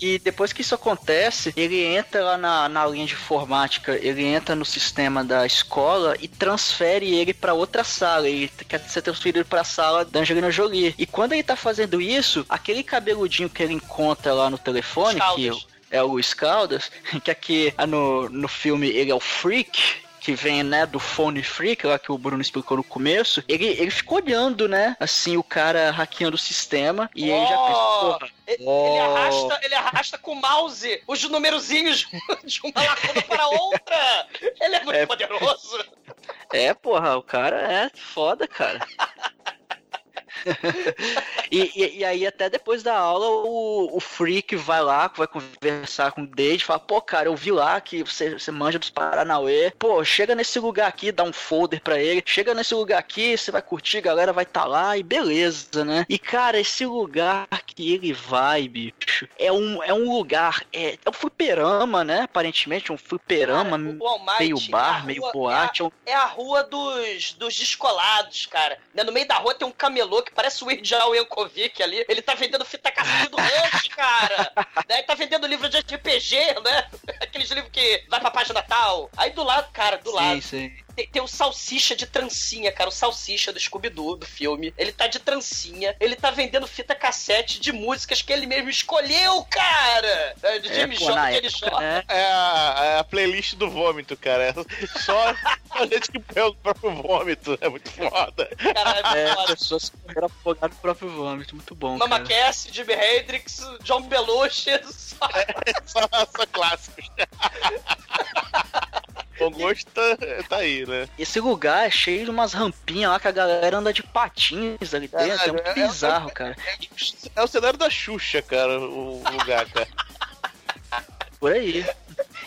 e depois que isso acontece, ele entra lá na, na linha de informática, ele entra no sistema da escola e transfere ele pra outra sala. Ele quer ser transferido pra sala da Angelina Jolie. E quando ele tá fazendo isso, aquele cabeludinho que ele encontra lá no telefone, que é o Luiz Caldas, que aqui ah, no, no filme ele é o Freak. Que vem, né, do Phone Freak, lá que o Bruno explicou no começo. Ele, ele ficou olhando, né, assim, o cara hackeando o sistema. E ele já pensa, Oh! porra, Ele, Oh. ele arrasta, ele arrasta com o mouse os numerozinhos de uma lacuna para outra. Ele é muito É. poderoso. É, porra, o cara é foda, cara. e, e, e aí, até depois da aula, o, o Freak vai lá, vai conversar com o Dade, fala: pô, cara, eu vi lá que você, você manja dos Paranauê. Pô, chega nesse lugar aqui, dá um folder pra ele. Chega nesse lugar aqui, você vai curtir, a galera vai tá lá e beleza, né? E, cara, esse lugar que ele vai, bicho, é um, é um lugar, é, é um fliperama, né? Aparentemente, um fliperama, Cara, meio é a bar, meio rua- boate. é um- É a rua dos, dos descolados, cara. Né, No meio da rua tem um camelô que parece o Weird Al Yankovic ali. Ele tá vendendo fita cassete do lanche, cara. Ele tá vendendo livro de RPG, né? aqueles livros que vai pra página tal. Aí do lado, cara, do lado. sim. Tem, tem o Salsicha de trancinha, cara. O Salsicha do Scooby-Doo, do filme. Ele tá de trancinha. Ele tá vendendo fita cassete de músicas que ele mesmo escolheu, cara! É, De É, Jimmy na que ele época, chora. né? É a, é a playlist do vômito, cara. É só a gente que pega o próprio vômito. É muito foda. Caralho, É, foda. pessoas que morreram afogadas no próprio vômito. Muito bom, Mama cara. Cass, Jimi Hendrix, John Belushi. só- Só, só clássicos. Bom gosto tá, tá aí, né? Esse lugar é cheio de umas rampinhas lá que a galera anda de patins ali dentro. É, muito é- bizarro, cara. É o cenário da Xuxa, cara, o lugar, cara. Por aí.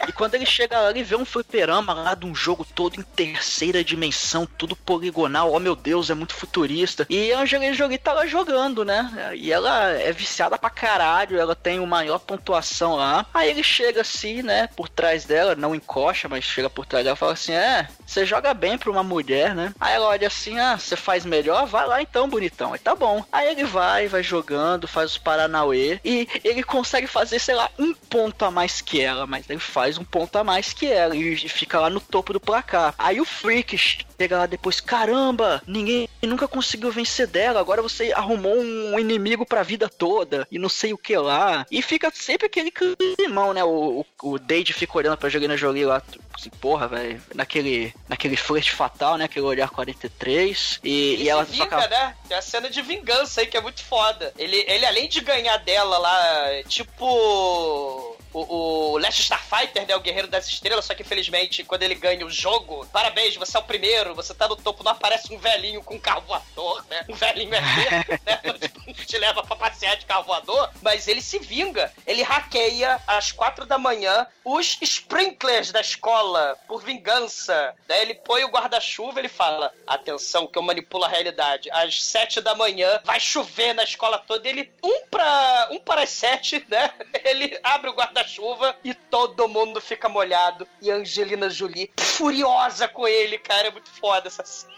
E quando ele chega lá, ele vê um fliperama lá de um jogo todo em terceira dimensão, tudo poligonal. Oh meu Deus, é muito futurista. E a Angelina Jolie tá lá jogando, né? E ela é viciada pra caralho, ela tem o maior pontuação lá. Aí ele chega assim, né, por trás dela, não encosta, mas chega por trás dela e fala assim: É, você joga bem pra uma mulher, né? Aí ela olha assim: Ah, você faz melhor? Vai lá então, bonitão. Aí tá bom. Aí ele vai, vai jogando, faz os Paranauê. E ele consegue fazer, sei lá, um ponto a mais que ela, mas ele faz um ponto a mais que ela e fica lá no topo do placar. Aí o Freak chega lá depois, caramba, ninguém nunca conseguiu vencer dela, agora você arrumou um inimigo pra vida toda e não sei o que lá. E fica sempre aquele climão, né? O, o, o Dade fica olhando pra Angelina Jolie lá, assim, porra, velho, naquele, naquele flerte fatal, né? Aquele olhar 43. E, Ele e ela vinga, né? Tem a cena de vingança aí que é muito foda. Ele, ele além de ganhar dela lá, tipo. O, o Last Starfighter, né? O Guerreiro das Estrelas, só que infelizmente, quando ele ganha o jogo, parabéns, você é o primeiro, você tá no topo, não aparece um velhinho com um carro voador, né? Um velhinho é né? Tipo, te leva pra passear de carro voador, mas ele se vinga. Ele hackeia às quatro da manhã os sprinklers da escola por vingança. Daí ele põe o guarda-chuva ele fala: Atenção, que eu manipulo a realidade. Às sete da manhã vai chover na escola toda. Ele, um para um para as sete, né? Ele abre o guarda-chuva e todo mundo fica molhado. E Angelina Jolie furiosa com ele, cara. É muito foda essa cena.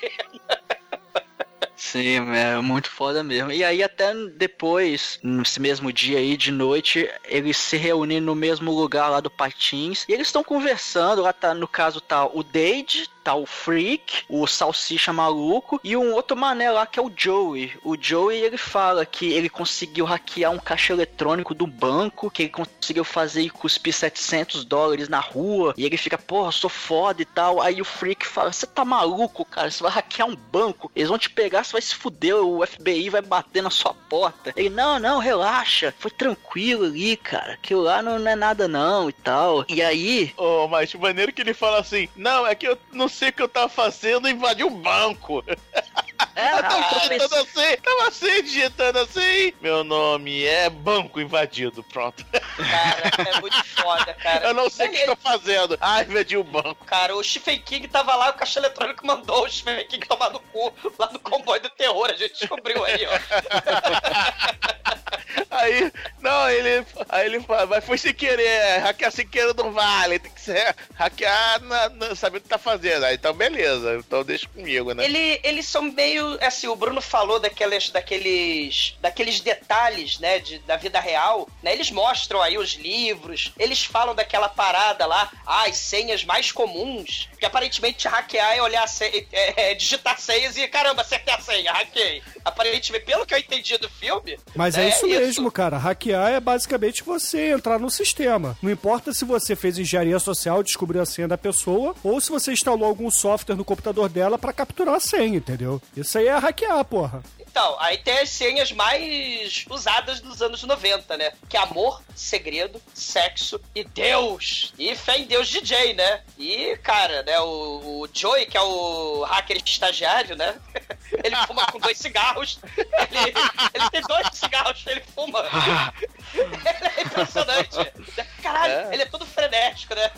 Sim, é muito foda mesmo. E aí até depois, nesse mesmo dia aí, de noite, eles se reúnem no mesmo lugar lá do Patins. E eles estão conversando, lá tá, no caso tá o Dade, tá o Freak, o Salsicha Maluco e um outro mané lá que é o Joey. O Joey, ele fala que ele conseguiu hackear um caixa eletrônico do banco, que ele conseguiu fazer e cuspir 700 dólares na rua. E ele fica, porra, sou foda e tal. Aí o Freak fala, você tá maluco, cara? Você vai hackear um banco, eles vão te pegar, você vai se fuder, o FBI vai bater na sua porta. Ele, não, não, relaxa, foi tranquilo ali, cara. Aquilo lá não, não é nada não e tal. E aí, Ô, mas o maneiro que ele fala assim: Não, é que eu não sei o que eu tava fazendo, invadi um banco. é, Eu tava ah, digitando assim, tava assim, digitando assim. Meu nome é Banco Invadido, pronto. Cara, é muito foda, cara. Eu não sei o que Ele- tô fazendo. Ah, invadi o banco. Cara, o Stephen King tava lá, o caixa eletrônico mandou o Stephen King tomar no cu lá no do terror. A gente descobriu aí, ó. Aí, não, ele, aí ele fala, mas foi sem querer, hackear sem querer não vale, tem que ser hackear na, na- sabendo o que tá fazendo. Aí, então, beleza, então deixa comigo, né? Ele, eles são meio. Assim, o Bruno falou daquelas, daqueles, daqueles detalhes, né, de, da vida real. Né? Eles mostram aí os livros, eles falam daquela parada lá, ah, as senhas mais comuns. Que aparentemente hackear é olhar, senha, é, é digitar senhas e caramba, acertei a senha, hackei. Aparentemente, pelo que eu entendi do filme. Mas é, né, isso mesmo, cara. Hackear é basicamente você entrar no sistema. Não importa se você fez engenharia social, descobriu a senha da pessoa, ou se você instalou algum software no computador dela pra capturar a senha, entendeu? Isso aí é hackear, porra. Então, aí tem as senhas mais usadas dos anos 90, né? Que é amor, segredo, sexo e Deus. E fé em Deus DJ, né? E, cara, né, o, o Joey, que é o hacker estagiário, né? Ele fuma com dois cigarros. Ele, ele tem dois cigarros, ele fuma. Ele é impressionante. Caralho, É. ele é todo frenético, né?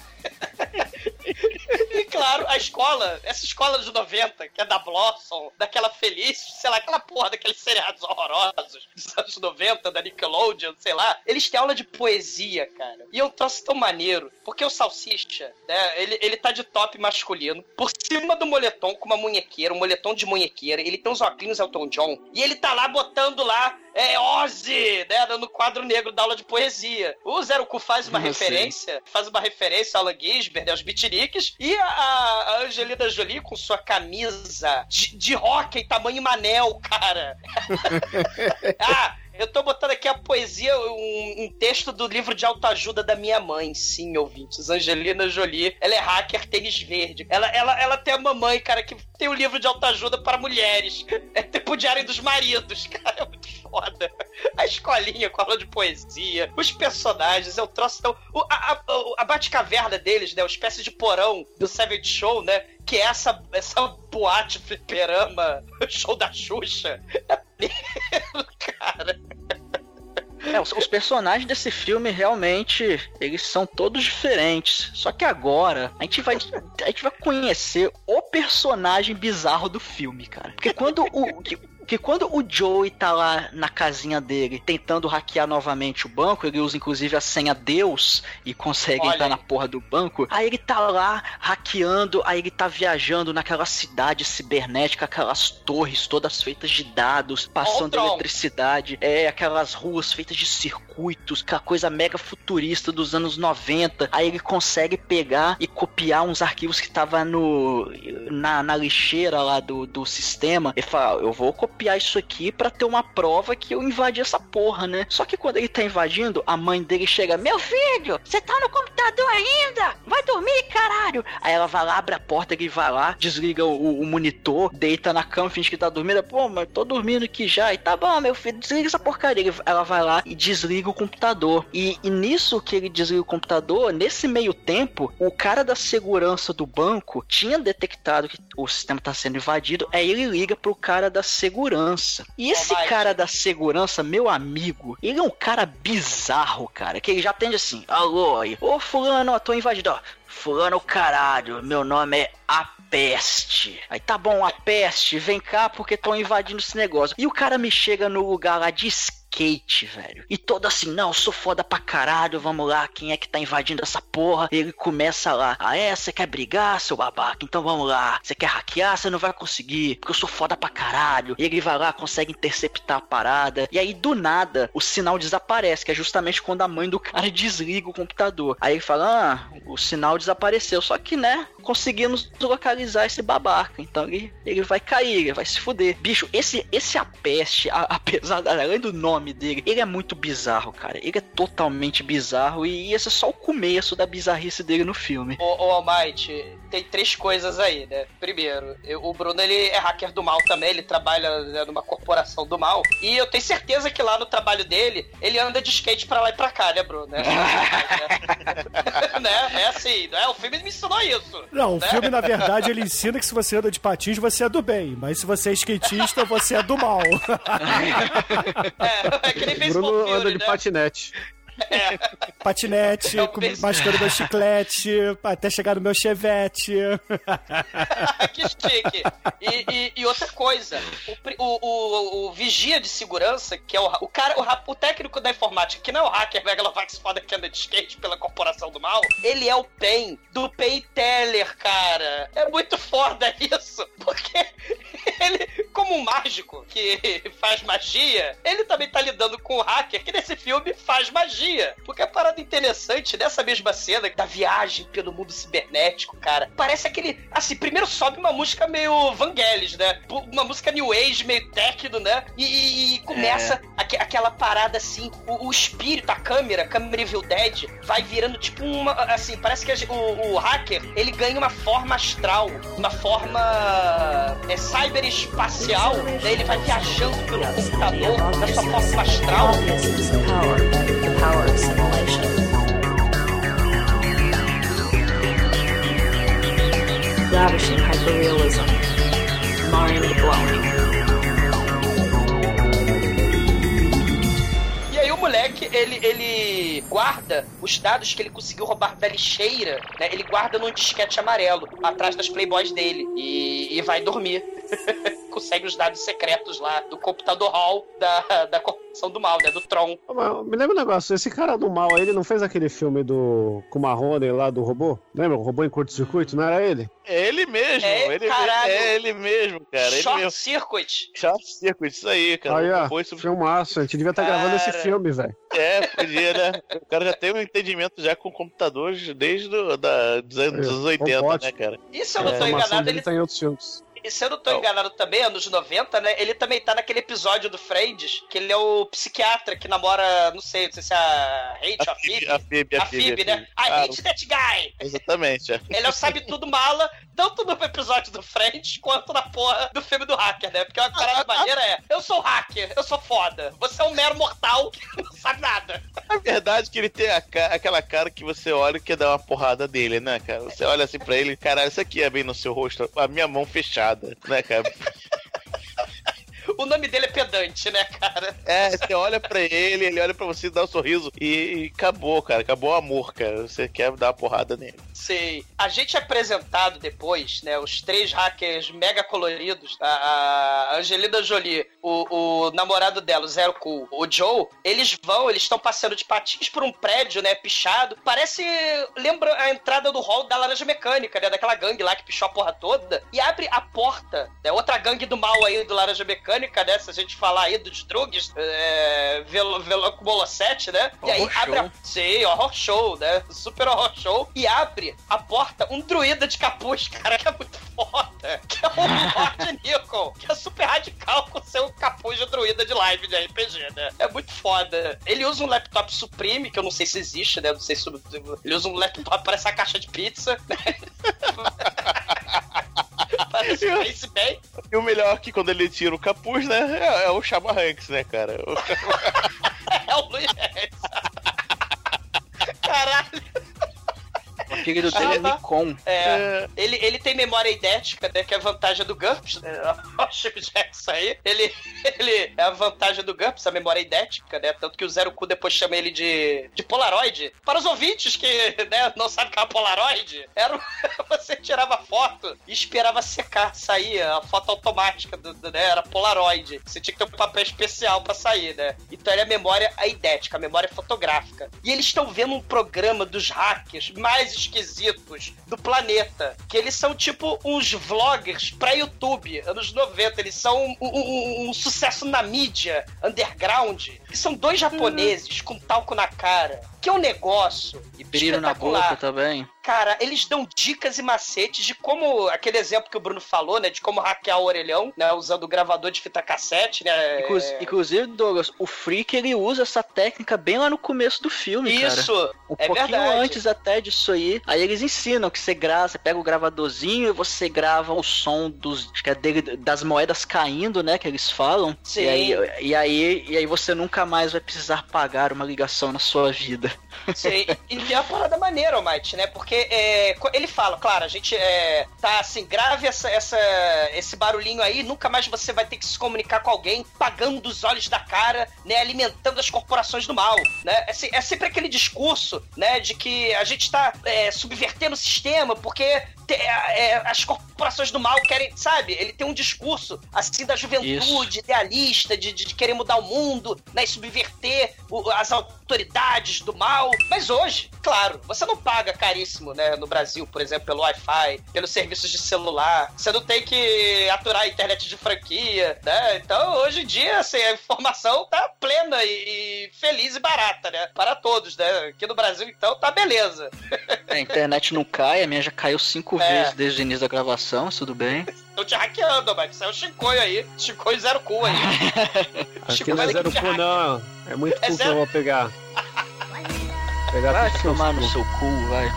E claro, a escola, essa escola dos 90, que é da Blossom, daquela Feliz, sei lá, aquela porra daqueles seriados horrorosos dos anos 90, da Nickelodeon, sei lá, eles têm aula de poesia, cara. E eu troço tão maneiro, porque o Salsicha, né, ele, ele tá de top masculino, por cima do moletom com uma munhequeira, um moletom de munhequeira, ele tem uns óculos Elton John, e ele tá lá botando lá é Ozzy, né? No quadro negro da aula de poesia. O Zero Cu faz uma sei. referência, faz uma referência ao Alan Gisbert, né, aos beatniks, e a, a Angelina Jolie com sua camisa de, de hockey tamanho Manel, cara. ah, eu tô botando aqui a poesia, um, um texto do livro de autoajuda da minha mãe, sim, ouvintes. Angelina Jolie, ela é hacker tênis verde. Ela, ela, ela tem a mamãe, cara, que tem um livro de autoajuda para mulheres. É tipo o Diário dos Maridos, cara, é muito foda. A escolinha com aula de poesia, os personagens, é um troço tão... a, a, a Batcaverna deles, né, uma espécie de porão do Savage Show, né, que é essa, essa boate fliperama, show da Xuxa. É cara. É, os, os personagens desse filme realmente eles são todos diferentes. Só que agora a gente vai a gente vai conhecer o personagem bizarro do filme, cara. Porque quando o que, que quando o Joey tá lá na casinha dele tentando hackear novamente o banco, ele usa inclusive a senha Deus e consegue Olha entrar na porra do banco. Aí ele tá lá hackeando, aí ele tá viajando naquela cidade cibernética, aquelas torres todas feitas de dados, passando eletricidade, é aquelas ruas feitas de circuitos, aquela coisa mega futurista dos anos 90. Aí ele consegue pegar e copiar uns arquivos que tava no na, na lixeira lá do, do sistema. Ele fala, eu vou copiar isso aqui pra ter uma prova que eu invadi essa porra, né? Só que quando ele tá invadindo, a mãe dele chega, meu filho, você tá no computador ainda? Vai dormir, caralho! Aí ela vai lá, abre a porta, ele vai lá, desliga o, o monitor, deita na cama, finge que tá dormindo. Pô, mas tô dormindo aqui já. E tá bom, meu filho, desliga essa porcaria. Ela vai lá e desliga o computador. E, e nisso que ele desliga o computador, nesse meio tempo, o cara da segurança do banco tinha detectado que o sistema tá sendo invadido. Aí ele liga pro cara da segurança. E esse Mike. cara da segurança, meu amigo, ele é um cara bizarro, cara. Que ele já atende assim: Alô, aí, ô fulano, ó, tô invadido, ó. Fulano, caralho, meu nome é A Peste. Aí tá bom, A Peste, vem cá porque tô invadindo esse negócio. E o cara me chega no lugar lá de skate, velho. E todo assim, não, eu sou foda pra caralho, vamos lá, quem é que tá invadindo essa porra? Ele começa lá, ah é, você quer brigar, seu babaca? Então vamos lá. Você quer hackear? Você não vai conseguir, porque eu sou foda pra caralho. E ele vai lá, consegue interceptar a parada. E aí, do nada, o sinal desaparece, que é justamente quando a mãe do cara desliga o computador. Aí ele fala, ah, o sinal desapareceu. Só que, né, conseguimos localizar esse babaca. Então ele, ele vai cair, ele vai se fuder. Bicho, esse, esse a peste, apesar além do nome dele, ele é muito bizarro, cara. Ele é totalmente bizarro e esse é só o começo da bizarrice dele no filme. Ô, ô Almighty, tem três coisas aí, né? Primeiro, eu- o Bruno ele é hacker do mal também, ele trabalha né, numa corporação do mal. E eu tenho certeza que lá no trabalho dele, ele anda de skate pra lá e pra cá, né, Bruno? né? né? É assim, né? O filme me ensinou isso. Não, o né? filme, na verdade, ele ensina que se você anda de patins, você é do bem. Mas se você é skatista, você é do mal. É, é que nem fez Bruno anda de né? patinete. Patinete, Não, com- pensa- mascando meu chiclete, até chegar no meu chevette. que chique. E, e- e outra coisa, o, o, o- o vigia de segurança, que é o, o cara, o, o técnico da informática, que não é o hacker Megalovax foda que anda de skate pela corporação do mal, ele é o PEN, do PEN Teller, cara. É muito foda isso, porque ele, como um mágico que faz magia, ele também tá lidando com o hacker que nesse filme faz magia. Porque a parada interessante dessa mesma cena, da viagem pelo mundo cibernético, cara, parece aquele. Assim, primeiro sobe uma música meio Vangelis, né? Uma música New Age, meio techno, né? E, e- começa aque- aquela parada assim, o, o espírito, a câmera, a câmera Evil Dead, vai virando tipo uma. Assim, parece que a o, o hacker ele ganha uma forma astral, uma forma é, cyberespacial, né? Ele vai viajando pelo computador na sua forma astral. Power, simulation. Lavishing hyperrealism, mind blowing. E aí o moleque, ele, ele guarda os dados que ele conseguiu roubar da lixeira, né? Ele guarda num disquete amarelo, atrás das playboys dele. E, e vai dormir. Consegue os dados secretos lá do computador hall da, da corporação São do mal, né? Do Tron. Mas Me lembra um negócio, esse cara do mal aí, ele não fez aquele filme do com Marrone lá do robô? Lembra? O robô em curto-circuito, não era ele? É ele mesmo, É, ele caralho. é ele mesmo, cara. Ele Short mesmo. Circuit. Short Circuit, isso aí, cara. Aí, ó, Foi sobre... filmaço, a gente devia estar gravando esse filme, velho. É, podia, né? O cara já tem um entendimento já com computadores desde do, da, dos anos É, 80, robótico. né, cara? Se eu não tô formação enganado, ele tá em outros filmes. E se eu não tô Não. enganado também, anos 90, né? Ele também tá naquele episódio do Friends, que ele é o psiquiatra que namora, não sei, não sei se é a Hate ou a Phoebe. A Phoebe, A Phoebe, né? I Ah, hate that guy! exatamente, é. Ele é o sabe tudo mala, tanto no episódio do Friends quanto na porra do filme do hacker, né? Porque a parada maneira é: eu sou hacker, eu sou foda. Você é um mero mortal que não sabe nada. A verdade é que ele tem ca- aquela cara que você olha e quer dar uma porrada dele, né, cara? Você olha assim pra ele, caralho, isso aqui é bem no seu rosto, a minha mão fechada, né, cara? O nome dele é pedante, né, cara? É, você olha pra ele, ele olha pra você, dá um sorriso e, e acabou, cara. Acabou o amor, cara. Você quer dar uma porrada nele. Sei. A gente é apresentado depois, né? Os três hackers mega coloridos, a, a Angelina Jolie, o, o namorado dela, o Zero Cool, o Joe, eles vão, eles estão passeando de patins por um prédio, né? Pichado. Parece. Lembra a entrada do hall da Laranja Mecânica, né? Daquela gangue lá que pichou a porra toda. E abre a porta, né? Outra gangue do mal aí do Laranja Mecânica, né? Se a gente falar aí dos drugs, é. Velo, Velo, Molosete, né? E aí Horror abre a show. Sim, horror show, né? Super horror show. E abre a porta um druida de capuz, cara, que é muito foda. Que é o Lord Nikon, que é super radical com seu capuz de druida de live de RPG, né? É muito foda. Ele usa um laptop Supreme, que eu não sei se existe, né? Não sei se. Ele usa um laptop, parece a caixa de pizza, né? Parece um bem. E o melhor é que quando ele tira o capuz, né? É, é o Chama Hanks, né, cara? O- É o Luiz. Caralho. O apelido dele é Nikon. É, ele, ele tem memória idética, né? Que é a vantagem do GURPS, né? O Chip Jackson aí. Ele, ele é a vantagem do GURPS, a memória idética, né? Tanto que o Zero Cu depois chama ele de, de Polaroid. Para os ouvintes que né, não sabem o que é uma Polaroid, era você tirava foto e esperava secar, sair a foto automática, do, do- né? Era Polaroid. Você tinha que ter um papel especial pra sair, né? Então era a memória idética, a memória fotográfica. E eles estão vendo um programa dos hackers mais esquisitos do planeta. Que eles são tipo uns vloggers pra YouTube, anos 90. Eles são um, um- um- um sucesso na mídia underground. Que são dois japoneses com talco na cara. Que é um negócio. E brilho na boca também. Cara, eles dão dicas e macetes de como. Aquele exemplo que o Bruno falou, né? De como hackear o orelhão, né? Usando o gravador de fita cassete, né? É, Inclusive, Douglas, o Freak ele usa essa técnica bem lá no começo do filme, cara. Isso! Um é pouquinho verdade. antes até disso aí. Aí eles ensinam que você grava, você pega o gravadorzinho e você grava o som dos, é dele- das moedas caindo, né? Que eles falam. Sim. E aí, e aí, e aí você nunca mais vai precisar pagar uma ligação na sua vida. Sim, e tem uma parada maneira, Almighty, né? Porque é, ele fala, claro, a gente é, tá assim, grave essa, essa, esse barulhinho aí, nunca mais você vai ter que se comunicar com alguém pagando os olhos da cara, né? Alimentando as corporações do mal, né? É, é sempre aquele discurso, né? De que a gente tá é, subvertendo o sistema porque te- é, as corporações do mal querem, sabe? Ele tem um discurso assim da juventude, idealista, de, de, de querer mudar o mundo, né? E subverter o- as autoridades do mal. Mas hoje, claro, você não paga caríssimo, né? No Brasil, por exemplo, pelo Wi-Fi, pelos serviços de celular. Você não tem que aturar a internet de franquia, né? Então, hoje em dia, assim, a informação tá plena e, e feliz e barata, né? Para todos, né? Aqui no Brasil, então, tá beleza. A internet não cai, a minha já caiu cinco É. vezes desde o início da gravação, tudo bem. Estão te hackeando, mas isso é o Chicoio aí. Chicoio zero cu aí. Aqui não é zero cu, não. É muito É cu que eu vou pegar. Pegar Vai tomar no seu cu, vai.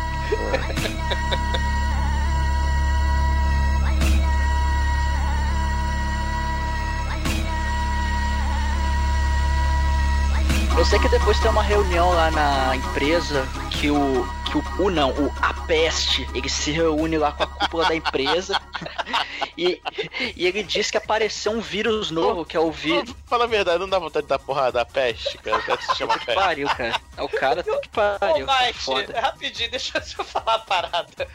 Eu sei que depois tem uma reunião lá na empresa que o que o, o não, o a peste, ele se reúne lá com a cúpula da empresa e, e ele diz que apareceu um vírus novo, que é o vírus. Fala a verdade, não dá vontade de dar porrada da peste, cara. O cara se chama Que peste. pariu, cara. É o cara que Ô, pariu. Mike, Foda. rapidinho, deixa eu só falar uma parada.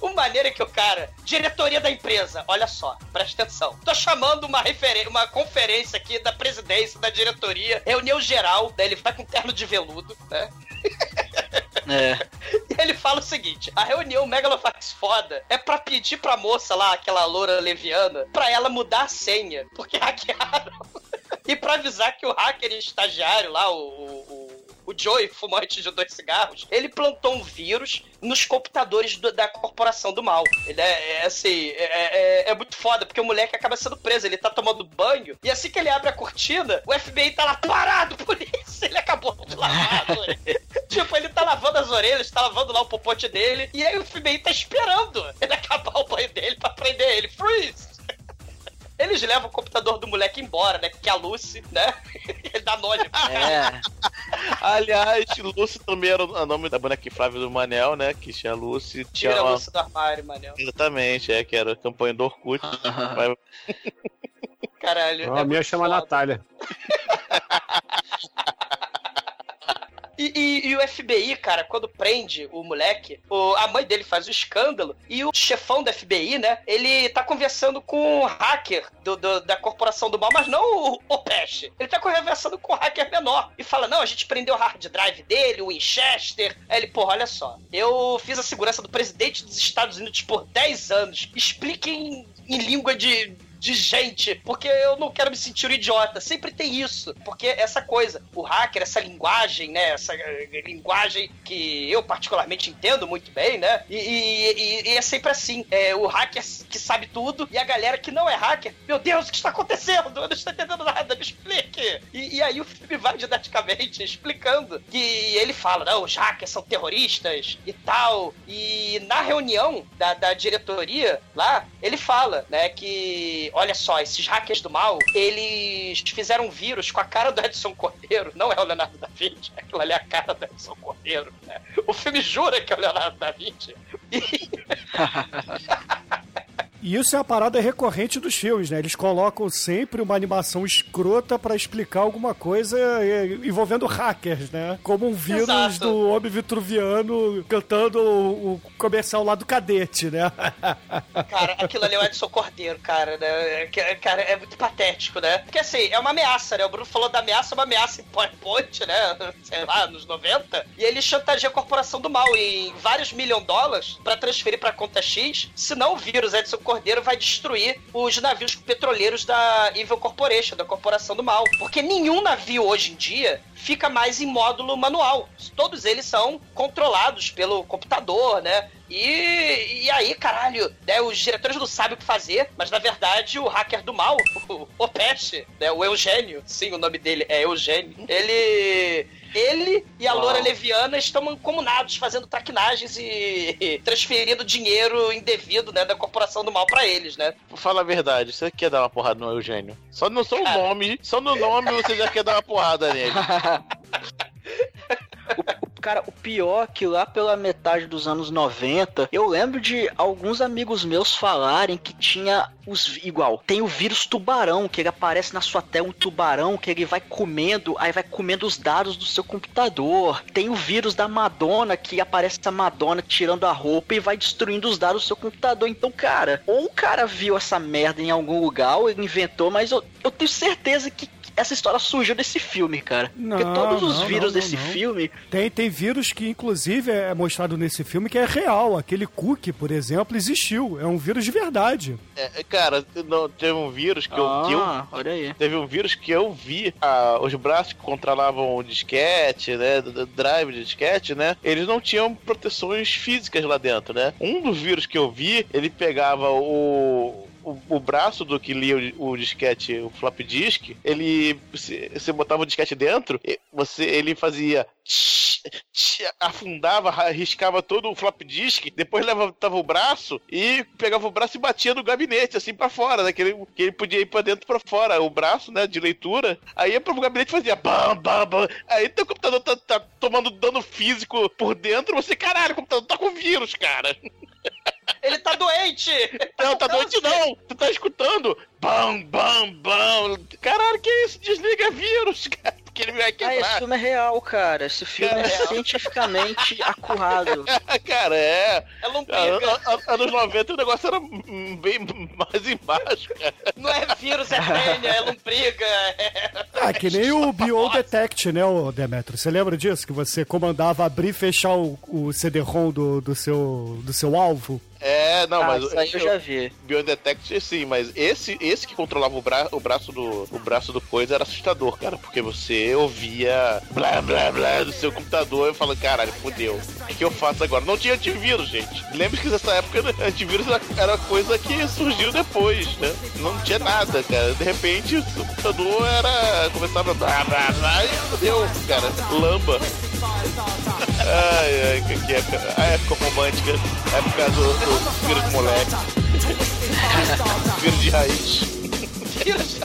O maneiro é que o cara, diretoria da empresa, olha só, presta atenção. Tô chamando uma, referen uma conferência aqui da presidência, da diretoria, reunião geral, né? Ele vai com terno de veludo, né? É. E ele fala o seguinte: a reunião Megalofax foda é pra pedir pra moça lá, aquela loura leviana, pra ela mudar a senha, porque hackearam. e pra avisar que o hacker estagiário lá, o. o o Joey, fumante de dois cigarros, ele plantou um vírus nos computadores do- da corporação do mal. Ele é, é assim, é, é- é muito foda, porque o moleque acaba sendo preso, ele tá tomando banho, e assim que ele abre a cortina, o FBI tá lá parado isso, ele acabou de lavar. Tipo, ele tá lavando as orelhas, tá lavando lá o popote dele, e aí o FBI tá esperando ele acabar o banho dele pra prender ele. Freeze! Eles levam o computador do moleque embora, né? Que é a Lucy, né? Ele dá nome. É. Aliás, Lucy também era o nome da boneca inflável do Manel, né? Que tinha Lucy. Tinha Tira a uma- Lucy do armário, Manel. Exatamente, é, que era a campanha do Orkut. Mas- Caralho. A é minha muito chama foda. Natália. E, e- e o FBI, cara, quando prende o moleque, o- a mãe dele faz o escândalo e o chefão do FBI, né? Ele tá conversando com o hacker do- do- da corporação do mal, mas não o, o. Ele tá conversando com o hacker menor e fala: Não, a gente prendeu o hard drive dele, o Winchester. Aí ele, porra, olha só, eu fiz a segurança do presidente dos Estados Unidos por 10 anos. Expliquem em língua de de gente, porque eu não quero me sentir um idiota. Sempre tem isso, porque essa coisa, o hacker, essa linguagem, né, essa eh, linguagem que eu particularmente entendo muito bem, né, e, e- e- é sempre assim, é o hacker que sabe tudo e a galera que não é hacker, meu Deus, o que está acontecendo? Eu não estou entendendo nada, me explique. E, e aí o filme vai didaticamente explicando que ele fala, não, os hackers são terroristas e tal, e na reunião da, da diretoria lá, ele fala, né, que olha só, esses hackers do mal, eles fizeram um vírus com a cara do Edson Cordeiro, não é o Leonardo da Vinci, aquilo ali é a cara do Edson Cordeiro, né? O filme jura que é o Leonardo da Vinci. E, E isso é a parada recorrente dos filmes, né? Eles colocam sempre uma animação escrota pra explicar alguma coisa envolvendo hackers, né? Como um vírus Exato. do homem vitruviano cantando o, comercial lá do cadete, né? cara, aquilo ali é o Edson Cordeiro, cara, né? É Cara, é muito patético, né? Porque assim, é uma ameaça, né? O Bruno falou da ameaça, é uma ameaça em PowerPoint, né? Sei lá, nos 90. E ele chantageia a corporação do mal em vários milhões de dólares pra transferir pra conta X, senão o vírus Edson Cordeiro vai destruir os navios petroleiros da Evil Corporation, da corporação do mal. Porque nenhum navio hoje em dia fica mais em módulo manual. Todos eles são controlados pelo computador, né? E, e aí, caralho, né, os diretores não sabem o que fazer, mas na verdade o hacker do mal, o, o Peste, né, o Eugênio, sim, o nome dele é Eugênio, ele. Ele e a Uau. Loura Leviana estão mancomunados, fazendo traquinagens e transferindo dinheiro indevido, né, da corporação do mal pra eles, né? Fala a verdade, você quer dar uma porrada no Eugênio? Só no seu Cara. nome, só no nome você já quer dar uma porrada nele. O- o- cara, o pior é que lá pela metade dos anos 90, eu lembro de alguns amigos meus falarem que tinha os. Igual, tem o vírus tubarão, que ele aparece na sua tela um tubarão, que ele vai comendo, aí vai comendo os dados do seu computador. Tem o vírus da Madonna, que aparece a Madonna tirando a roupa e vai destruindo os dados do seu computador. Então, cara, ou o cara viu essa merda em algum lugar, ou ele inventou, mas eu, eu tenho certeza que. Essa história surgiu desse filme, cara. Porque Não, todos os não, vírus não, desse filme Tem, tem vírus que, inclusive, é mostrado nesse filme que é real. Aquele cookie, por exemplo, existiu. É um vírus de verdade. É, cara, não, teve um vírus que, eu, que eu Ah, olha aí. Teve um vírus que eu vi, ah, os braços que controlavam o disquete, né? Drive de disquete, né? Eles não tinham proteções físicas lá dentro, né? Um dos vírus que eu vi, ele pegava o. O, o braço do que lia o, o disquete, o flop disk, ele. Você botava o disquete dentro, você, ele fazia. afundava, riscava todo o flop disk, depois levantava o braço e pegava o braço e batia no gabinete, assim, pra fora, né? Que ele, que ele podia ir pra dentro pra fora, o braço, né, de leitura. Aí ia pro gabinete e fazia bam, bam, bam. Aí teu computador tá, tá tomando dano físico por dentro, você, caralho, o computador tá com vírus, cara. Ele tá doente! Não, tá doente não! Tu tá escutando? Bam, bam, bam! Caralho, que isso? Desliga vírus, cara! Que ele vai Ah, esse quebrar. filme é real, cara. Esse filme é real. cientificamente acurado. cara, é. É Ah, lombriga. an- Anos 90 o negócio era bem mais embaixo, cara. Não é vírus, é tênia, é lombriga. É... Ah, que nem o Bio Detect, né, o Demetrio? Você lembra disso? Que você comandava abrir e fechar o, o CD-ROM do, do, seu, do seu alvo? É, não, ah, mas isso aí eu já vi. Biodetect sim, mas esse esse que controlava o, bra o braço do o braço do coisa era assustador, cara, porque você ouvia blá blá blá do seu computador e fala, caralho, fodeu. O que eu faço agora? Não tinha antivírus, gente. Lembre que nessa época antivírus era, era coisa que surgiu depois, né? Não tinha nada, cara. De repente o computador era começava a blá blá blá e fodeu, cara. Lamba. Ai, ai, que, que época, a época romântica, a época do, do vírus moleque. vírus de raiz. Vírus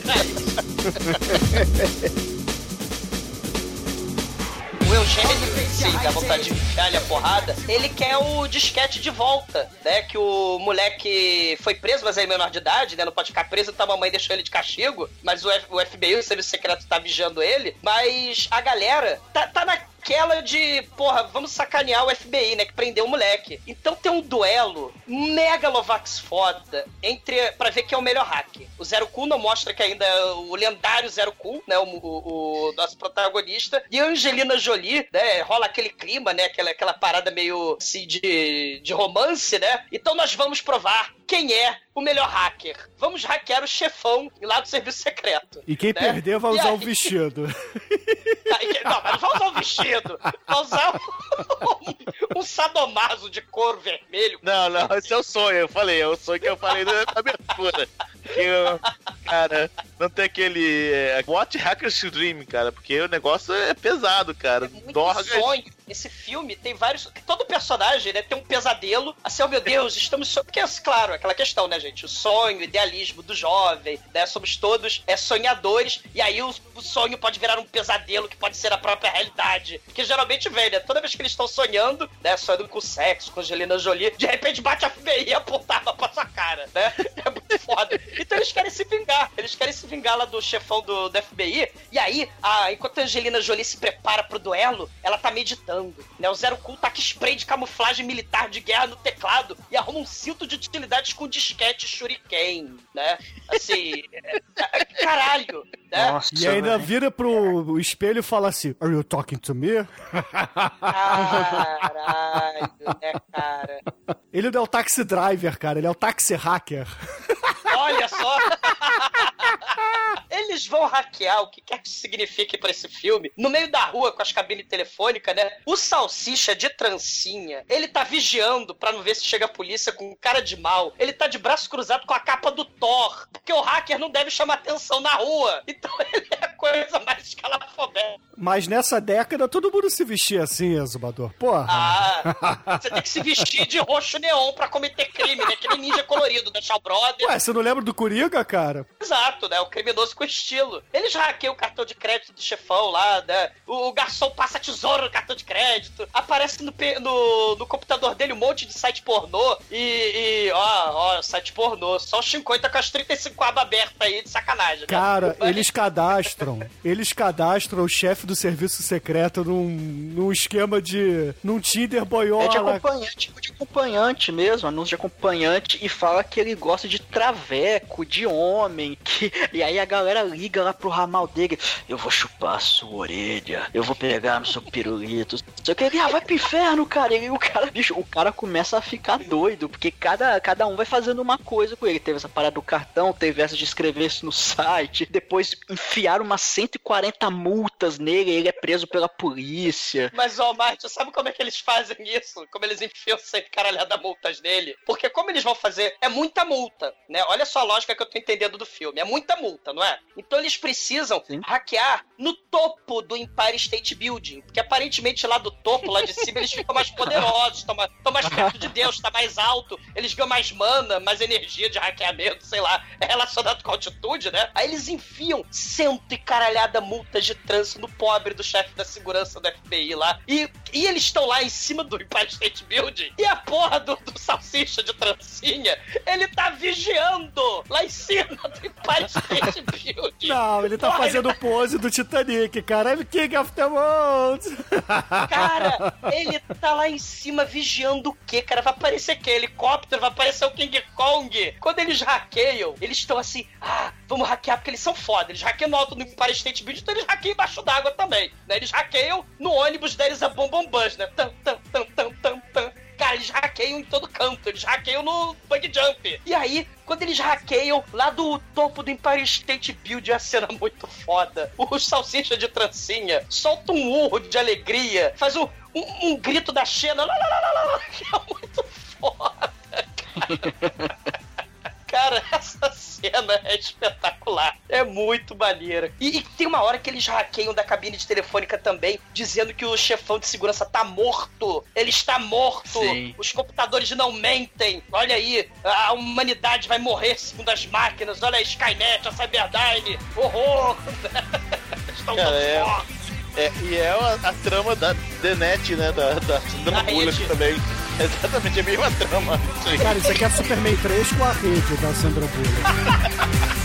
O Eugênio, sim, dá vontade de enfiar a porrada. Ele quer o disquete de volta, né? Que o moleque foi preso, mas é menor de idade, né? Não pode ficar preso, então a mamãe deixou ele de castigo. Mas o, FBI, o Serviço Secreto, tá vigiando ele. Mas a galera tá, tá naquela de, porra, vamos sacanear o FBI, né? Que prendeu o moleque. Então tem um duelo megalovax foda entre. pra ver quem é o melhor hack. O Zero Cool não mostra que ainda é o lendário Zero Cool, né? O, o- o nosso protagonista. E a Angelina Jolie, né? Rola aquele clima, né? Aquela, aquela parada meio assim de, de romance, né? Então nós vamos provar quem é o melhor hacker. Vamos hackear o chefão lá do serviço secreto. E quem né? perder vai usar o aí- vestido. Aí, Não, mas não vai usar o vestido. Vai usar um, um sadomaso de couro vermelho. Não, não, esse é o sonho, eu falei, é o sonho que eu falei na abertura. Que eu, cara, não tem aquele. É, What Hackers Dream, cara, porque o negócio é pesado, cara. muito Dorgas. sonho. Esse filme tem vários. Todo personagem, né, tem um pesadelo. Assim, oh meu Deus, estamos. So... Porque, claro, aquela questão, né, gente? O sonho, o idealismo do jovem, né? Somos todos é, sonhadores. E aí o, o sonho pode virar um pesadelo que pode ser a própria realidade. Porque geralmente vem, né? Toda vez que eles estão sonhando, né? Sonhando com sexo, com Angelina Jolie, de repente bate a FBI e apontava pra sua cara, né? É muito foda. Então eles querem se vingar. Eles querem se vingar lá do chefão do, do FBI. E aí, a, enquanto a Angelina Jolie se prepara pro duelo, ela tá meditando. Né? O Zero Cool tá com spray de camuflagem militar de guerra no teclado e arruma um cinto de utilidades com disquete shuriken, né? Assim, é- é- caralho, né? Nossa, E ainda velho. vira pro espelho e fala assim: Are you talking to me? Caralho, né, cara? Ele não é o taxi driver, cara, ele é o taxi hacker. Olha só! Eles vão hackear o que quer que isso signifique pra esse filme. No meio da rua com as cabines telefônicas, né? O salsicha de trancinha, ele tá vigiando pra não ver se chega a polícia com cara de mal. Ele tá de braço cruzado com a capa do Thor. Porque o hacker não deve chamar atenção na rua. Então ele é a coisa mais escalafobética. Mas nessa década todo mundo se vestia assim, Exumador. Porra. Ah, você tem que se vestir de roxo neon pra cometer crime, né? Que nem ninja colorido da Shaw Brothers. Ué, você não lembra do Coringa, cara? Exato, né? O criminoso com estilo. Eles hackeiam o cartão de crédito do chefão lá, né? O, o garçom passa tesouro no cartão de crédito. Aparece no, no, no computador dele um monte de site pornô. E, e, ó, ó, site pornô. Só o 50 com as 35 abas abertas aí, de sacanagem. né? Cara, Mas- eles cadastram. Eles cadastram o chefe do serviço secreto num, num esquema de. num Tinder É de boiola. acompanhante, tipo de acompanhante mesmo, anúncio de acompanhante, e fala que ele gosta de traveco, de homem, que... e aí a galera liga lá pro ramal dele, eu vou chupar a sua orelha, eu vou pegar no seu pirulito, só que ele, ah, vai pro inferno, cara, e o cara, bicho, o cara começa a ficar doido, porque cada, cada um vai fazendo uma coisa com ele, teve essa parada do cartão, teve essa de escrever isso no site, depois enfiaram umas 140 multas nele, ele é preso pela polícia, Mas, ó, Marte, sabe como é que eles fazem isso? Como eles enfiam sempre caralhada multas nele? Porque como eles vão fazer? É muita multa, né? Olha só a lógica que eu tô entendendo do filme. É muita multa, não é? Então eles precisam hackear no topo do Empire State Building. Porque aparentemente lá do topo, lá de cima, eles ficam mais poderosos, estão mais, tão mais perto de Deus, tá mais alto, eles ganham mais mana, mais energia de hackeamento, sei lá, é relacionado com altitude, né? Aí eles enfiam cento e caralhada multas de trânsito no pobre do chefe da segurança do FBI lá. E, e eles estão lá em cima do Empire State Building. E a porra do, do salsicha de trancinha, ele tá vigiando lá em cima do Empire State Building. Não, ele tá Porra, fazendo pose do Titanic, cara. I'm King of the World. Cara, ele tá lá em cima vigiando o quê, cara? Vai aparecer que helicóptero, vai aparecer o King Kong. Quando eles hackeiam, eles estão assim, ah, vamos hackear porque eles são foda. Eles hackeiam no alto do Empire State Building, então eles hackeiam embaixo d'água também. Né? Eles hackeiam no ônibus deles a Bom Bom Bus, né? Tam, tam, tam, tam, tam, tam. Eles hackeiam em todo canto, eles hackeiam no bug jump. E aí, quando eles hackeiam lá do topo do Empire State Building, a cena muito foda. O salsicha de trancinha solta um urro de alegria, faz um, um, um grito da Xena, que é muito foda, cena é espetacular. É muito maneira. E, e tem uma hora que eles hackeiam da cabine de telefônica também, dizendo que o chefão de segurança tá morto. Ele está morto. Sim. Os computadores não mentem. Olha aí, a humanidade vai morrer segundo as máquinas. Olha a Skynet, a Cyberdyne. Horror. Estão Cara, é- mortos. É, e é a, a trama da The Net, né? Da, da Sandra Da Bullock também. É exatamente a mesma trama. Cara, isso aqui é Superman 3 com a rede da Sandra Bullock.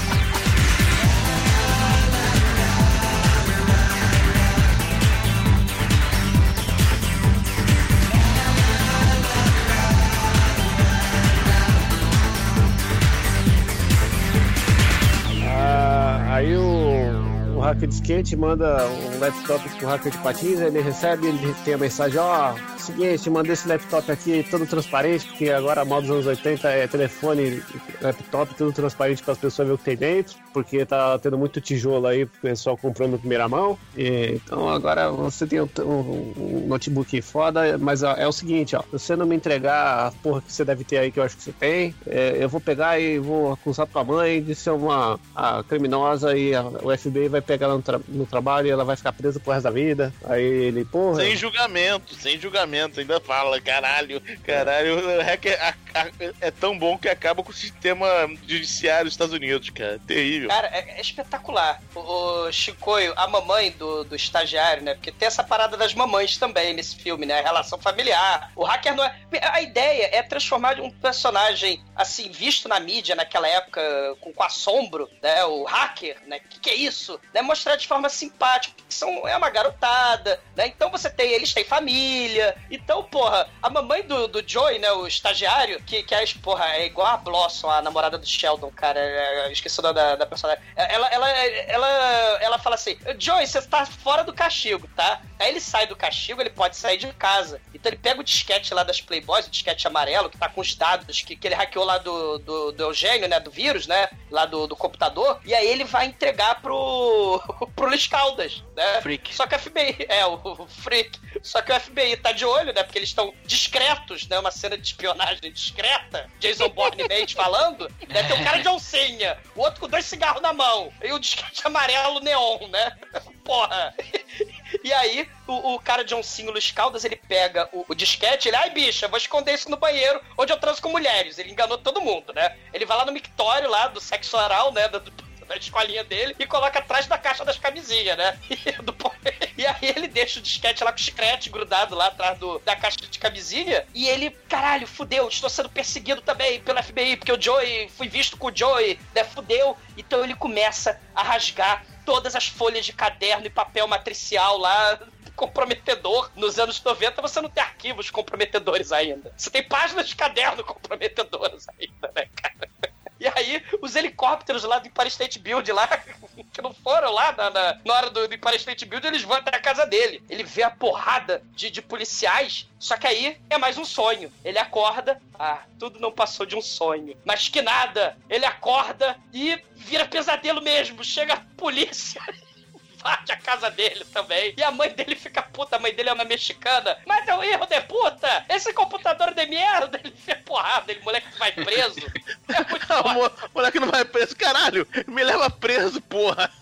hacker de skate manda um laptop pro hacker de patins, ele recebe, ele tem a mensagem, ó, seguinte, mandei esse laptop aqui todo transparente, porque agora a moda dos anos 80 é telefone, laptop, tudo transparente para as pessoas verem o que tem dentro, porque tá tendo muito tijolo aí pro pessoal comprando em primeira mão. E, então agora você tem um, um- um notebook foda, mas ó, é o seguinte, ó, se você não me entregar a porra que você deve ter aí, que eu acho que você tem, é, eu vou pegar e vou acusar tua mãe de ser uma criminosa e a- o FBI vai pegar ela no, tra- no trabalho e ela vai ficar presa pro resto da vida. Aí ele, porra. Sem julgamento, sem julgamento. Ainda fala, caralho, caralho. o hacker a- a- é tão bom que acaba com o sistema judiciário dos Estados Unidos, cara. Terrível. Cara, é, é espetacular. O, o Chicoio, a mamãe do, do estagiário, né? Porque tem essa parada das mamães também nesse filme, né? A relação familiar. O hacker não é. A ideia é transformar um personagem, assim, visto na mídia naquela época, com, com assombro, né? O hacker, né? O que, que é isso? Né? Mostrar de forma simpática, porque são, é uma garotada, né? Então você tem. Eles têm família. Então, porra, a mamãe do, do Joey, né? O estagiário, que, que é, porra, é igual a Blossom, a namorada do Sheldon, cara. é- esqueci o nome da, da personagem. Ela, ela, ela, ela fala assim: Joey, você tá fora do castigo, tá? Aí ele sai do castigo, ele pode sair de casa. Então ele pega o disquete lá das Playboys, o disquete amarelo, que tá com os dados que, que ele hackeou lá do, do, do Eugênio, né? Do vírus, né? Lá do, do computador. E aí ele vai entregar pro, pro Luiz Caldas, né? Freak. Só que a FBI, é, o, o Freak. Só que o FBI tá de olho, né? Porque eles estão discretos, né? Uma cena de espionagem discreta. Jason Bourne Mate falando. Né? Tem um cara de oncinha, o outro com dois cigarros na mão. E o disquete amarelo neon, né? Porra. E aí, o, o cara de oncinho Luiz Caldas, ele pega o, o disquete, ele, ai bicha, vou esconder isso no banheiro onde eu transo com mulheres. Ele enganou todo mundo, né? Ele vai lá no mictório lá do sexo oral, né? Do, do- da escolinha dele e coloca atrás da caixa das camisinhas, né? E, do- e aí ele deixa o disquete lá com o chiclete grudado lá atrás do, da caixa de camisinha e ele, caralho, fudeu, estou sendo perseguido também pelo FBI, porque o Joey, fui visto com o Joey, né? Fudeu. Então ele começa a rasgar todas as folhas de caderno e papel matricial lá comprometedor. Nos anos 90 você não tem arquivos comprometedores ainda. Você tem páginas de caderno comprometedoras ainda, né, cara? E aí, os helicópteros lá do Empire State Build lá, que não foram lá na, na, na hora do, do Empire State Build, eles vão até a casa dele. Ele vê a porrada de, de policiais, só que aí é mais um sonho. Ele acorda, ah, tudo não passou de um sonho. Mas que nada, ele acorda e vira pesadelo mesmo. Chega a polícia invade a casa dele também. E a mãe dele fica puta, a mãe dele é uma mexicana. Mas é um erro de puta! Esse computador de merda! Ele fez porrada, ele moleque vai preso. o mo- moleque não vai preso, caralho, me leva preso, porra.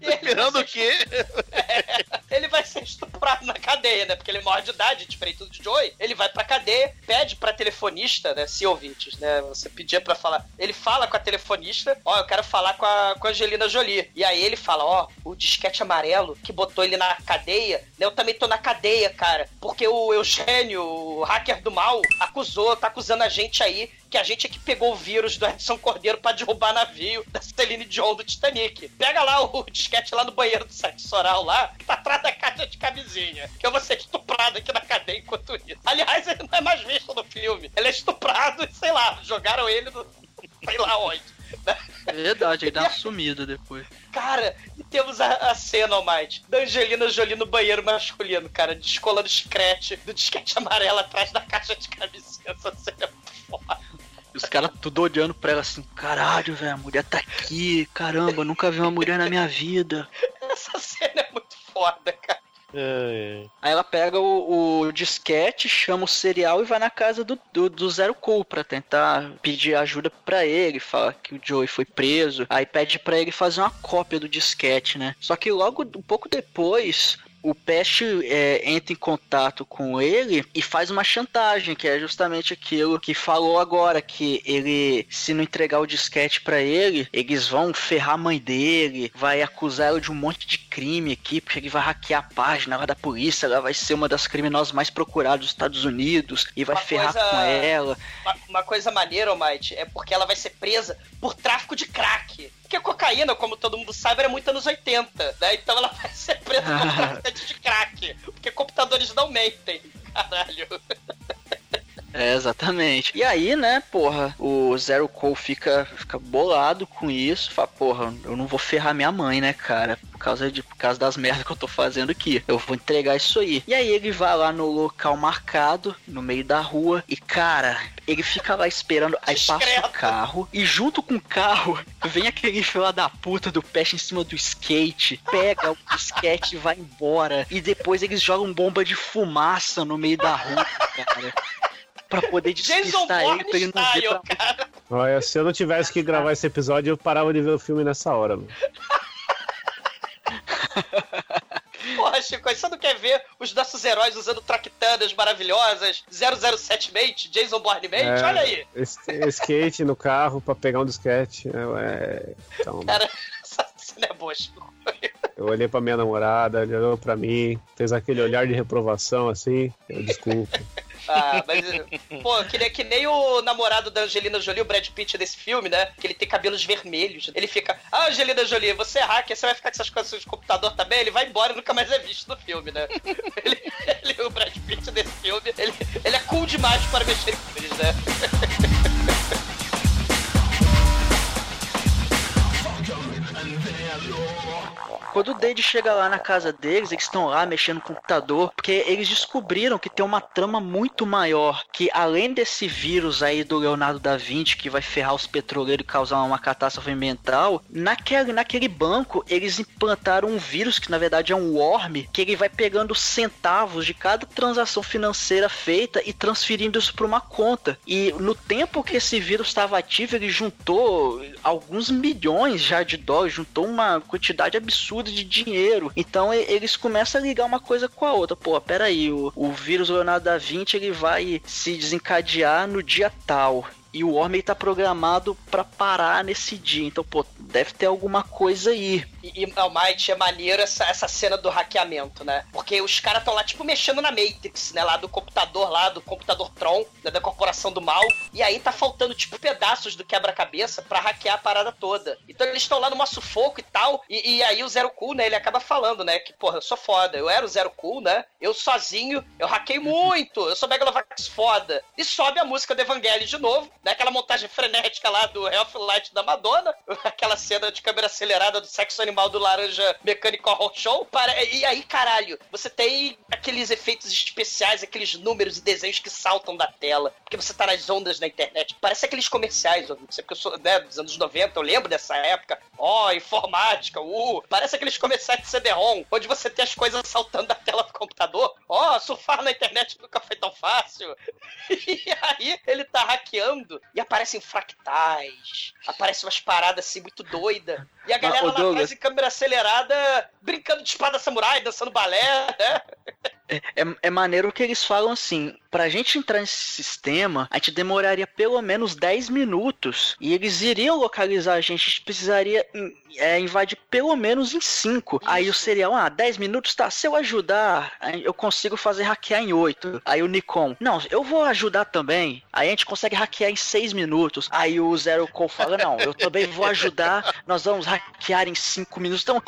Ele Esperando o quê? ser- Ele vai ser estuprado na cadeia, né? Porque ele morre de idade, diferente do Joey. Ele vai pra cadeia, pede pra telefonista, né? Se ouvintes, né? Você pedia pra falar. Ele fala com a telefonista, ó, eu quero falar com a, com a Angelina Jolie. E aí ele fala, ó, o disquete amarelo que botou ele na cadeia, né? Eu também tô na cadeia, cara. Porque o Eugênio, o hacker do mal, acusou, tá acusando a gente aí que a gente é que pegou o vírus do Edson Cordeiro pra derrubar navio da Celine Dion do Titanic. Pega lá o disquete lá no banheiro do sexo oral lá, que tá atrás da caixa de camisinha. Que eu vou ser estuprado aqui na cadeia enquanto isso. Aliás, ele não é mais visto no filme. Ele é estuprado e, sei lá, jogaram ele no... sei lá onde. É verdade, aí dá uma sumida depois. Cara, e temos a, a cena, Almighty, da Angelina Jolie no banheiro masculino, cara, descolando chiclete do disquete amarelo atrás da caixa de camisinha. Essa cena é os caras tudo olhando pra ela assim, caralho, velho, a mulher tá aqui, caramba, nunca vi uma mulher na minha vida. Essa cena é muito foda, cara. Aí ela pega o, o disquete, chama o serial e vai na casa do, do, do Zero Cool pra tentar pedir ajuda pra ele, fala que o Joey foi preso. Aí pede pra ele fazer uma cópia do disquete, né? Só que logo, um pouco depois, o Pest é, entra em contato com ele e faz uma chantagem, que é justamente aquilo que falou agora, que ele, se não entregar o disquete pra ele, eles vão ferrar a mãe dele, vai acusar ela de um monte de crime aqui, porque ele vai hackear a página lá da polícia, ela vai ser uma das criminosas mais procuradas dos Estados Unidos e vai Uma ferrar coisa- com ela. Uma, uma coisa maneira, Almighty, é porque ela vai ser presa por tráfico de crack. Porque a cocaína, como todo mundo sabe, era muito anos 80, né? Então ela vai ser presa por traficante de crack. Porque computadores não mentem. Caralho. É, exatamente. E aí, né, porra, o Zero Cole fica, fica bolado com isso. Fala, porra, eu não vou ferrar minha mãe, né, cara? Por causa, de, por causa das merdas que eu tô fazendo aqui. Eu vou entregar isso aí. E aí ele vai lá no local marcado, no meio da rua, e cara, ele fica lá esperando. Aí passa o carro, e junto com o carro, vem aquele filho da puta do peste em cima do skate, pega o disquete e vai embora. E depois eles jogam bomba de fumaça no meio da rua, cara. Pra poder despistar ele, pra ele não ver pra cara. Olha, se eu não tivesse que gravar esse episódio, eu parava de ver o filme nessa hora, mano. Porra, Chico, você não quer ver os nossos heróis usando traquitanas maravilhosas, 007 Mate, Jason Bourne Mate? É. Olha aí. Skate no carro pra pegar um disquete. É, é, então, Cara, essa cena é boa, Chico. eu olhei pra minha namorada, ele olhou pra mim, fez aquele olhar de reprovação assim. Eu, desculpa. Ah, mas, pô, que nem, que nem o namorado da Angelina Jolie, o Brad Pitt desse filme, né? Que ele tem cabelos vermelhos. Ele fica, ah, Angelina Jolie, você é hacker, você vai ficar com essas coisas de computador também? Ele vai embora e nunca mais é visto no filme, né? Ele, ele- o Brad Pitt desse filme, ele, ele é cool demais para mexer com eles, né? Quando o Dade chega lá na casa deles, eles estão lá mexendo no computador, porque eles descobriram que tem uma trama muito maior, que além desse vírus aí do Leonardo da Vinci, que vai ferrar os petroleiros e causar uma catástrofe ambiental, naquele, naquele banco eles implantaram um vírus que na verdade é um worm, que ele vai pegando centavos de cada transação financeira feita e transferindo isso para uma conta. E no tempo que esse vírus estava ativo, ele juntou alguns milhões já de dólares, juntou uma quantidade absurda de dinheiro. Então eles começam a ligar uma coisa com a outra. Pô, peraí, o, o vírus Leonardo da Vinci ele vai se desencadear no dia tal. E o Worm tá programado pra parar nesse dia. Então, pô, deve ter alguma coisa aí. E, e Almighty é maneiro essa, essa cena do hackeamento, né? Porque os caras estão lá, tipo, mexendo na Matrix, né? Lá do computador, lá do computador Tron, né, da Corporação do Mal. E aí tá faltando, tipo, pedaços do quebra-cabeça pra hackear a parada toda. Então eles estão lá numa sufoco e tal. E, e aí o Zero Cool, né? Ele acaba falando, né? Que, porra, eu sou foda. Eu era o Zero Cool, né? Eu sozinho, eu hackei muito. Eu sou Megalovax foda. E sobe a música do Evangelho de novo, né? Aquela montagem frenética lá do Health Light da Madonna. Aquela cena de câmera acelerada do sexo animal do Laranja Mecânico Horror Show. Para... E aí, caralho, você tem aqueles efeitos especiais, aqueles números e desenhos que saltam da tela. Porque você tá nas ondas na internet. Parece aqueles comerciais, ouvinte, porque eu sou né, dos anos 90, eu lembro dessa época. Ó, informática, uh, parece aqueles comerciais de CD-ROM, onde você tem as coisas saltando da tela do computador. Ó, surfar na internet nunca foi tão fácil. E aí ele tá hackeando e aparecem fractais, aparecem umas paradas assim muito doidas. E a galera ô, lá atrás em câmera acelerada, brincando de espada samurai, dançando balé, né? É, é maneiro que eles falam assim: pra gente entrar nesse sistema, a gente demoraria pelo menos 10 minutos e eles iriam localizar a gente, a gente precisaria in- é, invadir pelo menos em 5. Aí o serial, ah, 10 minutos, tá, se eu ajudar, eu consigo fazer hackear em 8. Aí o Nikon, não, eu vou ajudar também. Aí a gente consegue hackear em 6 minutos. Aí o Zero Call fala, não, eu também vou ajudar, nós vamos hackear em 5 minutos. Então,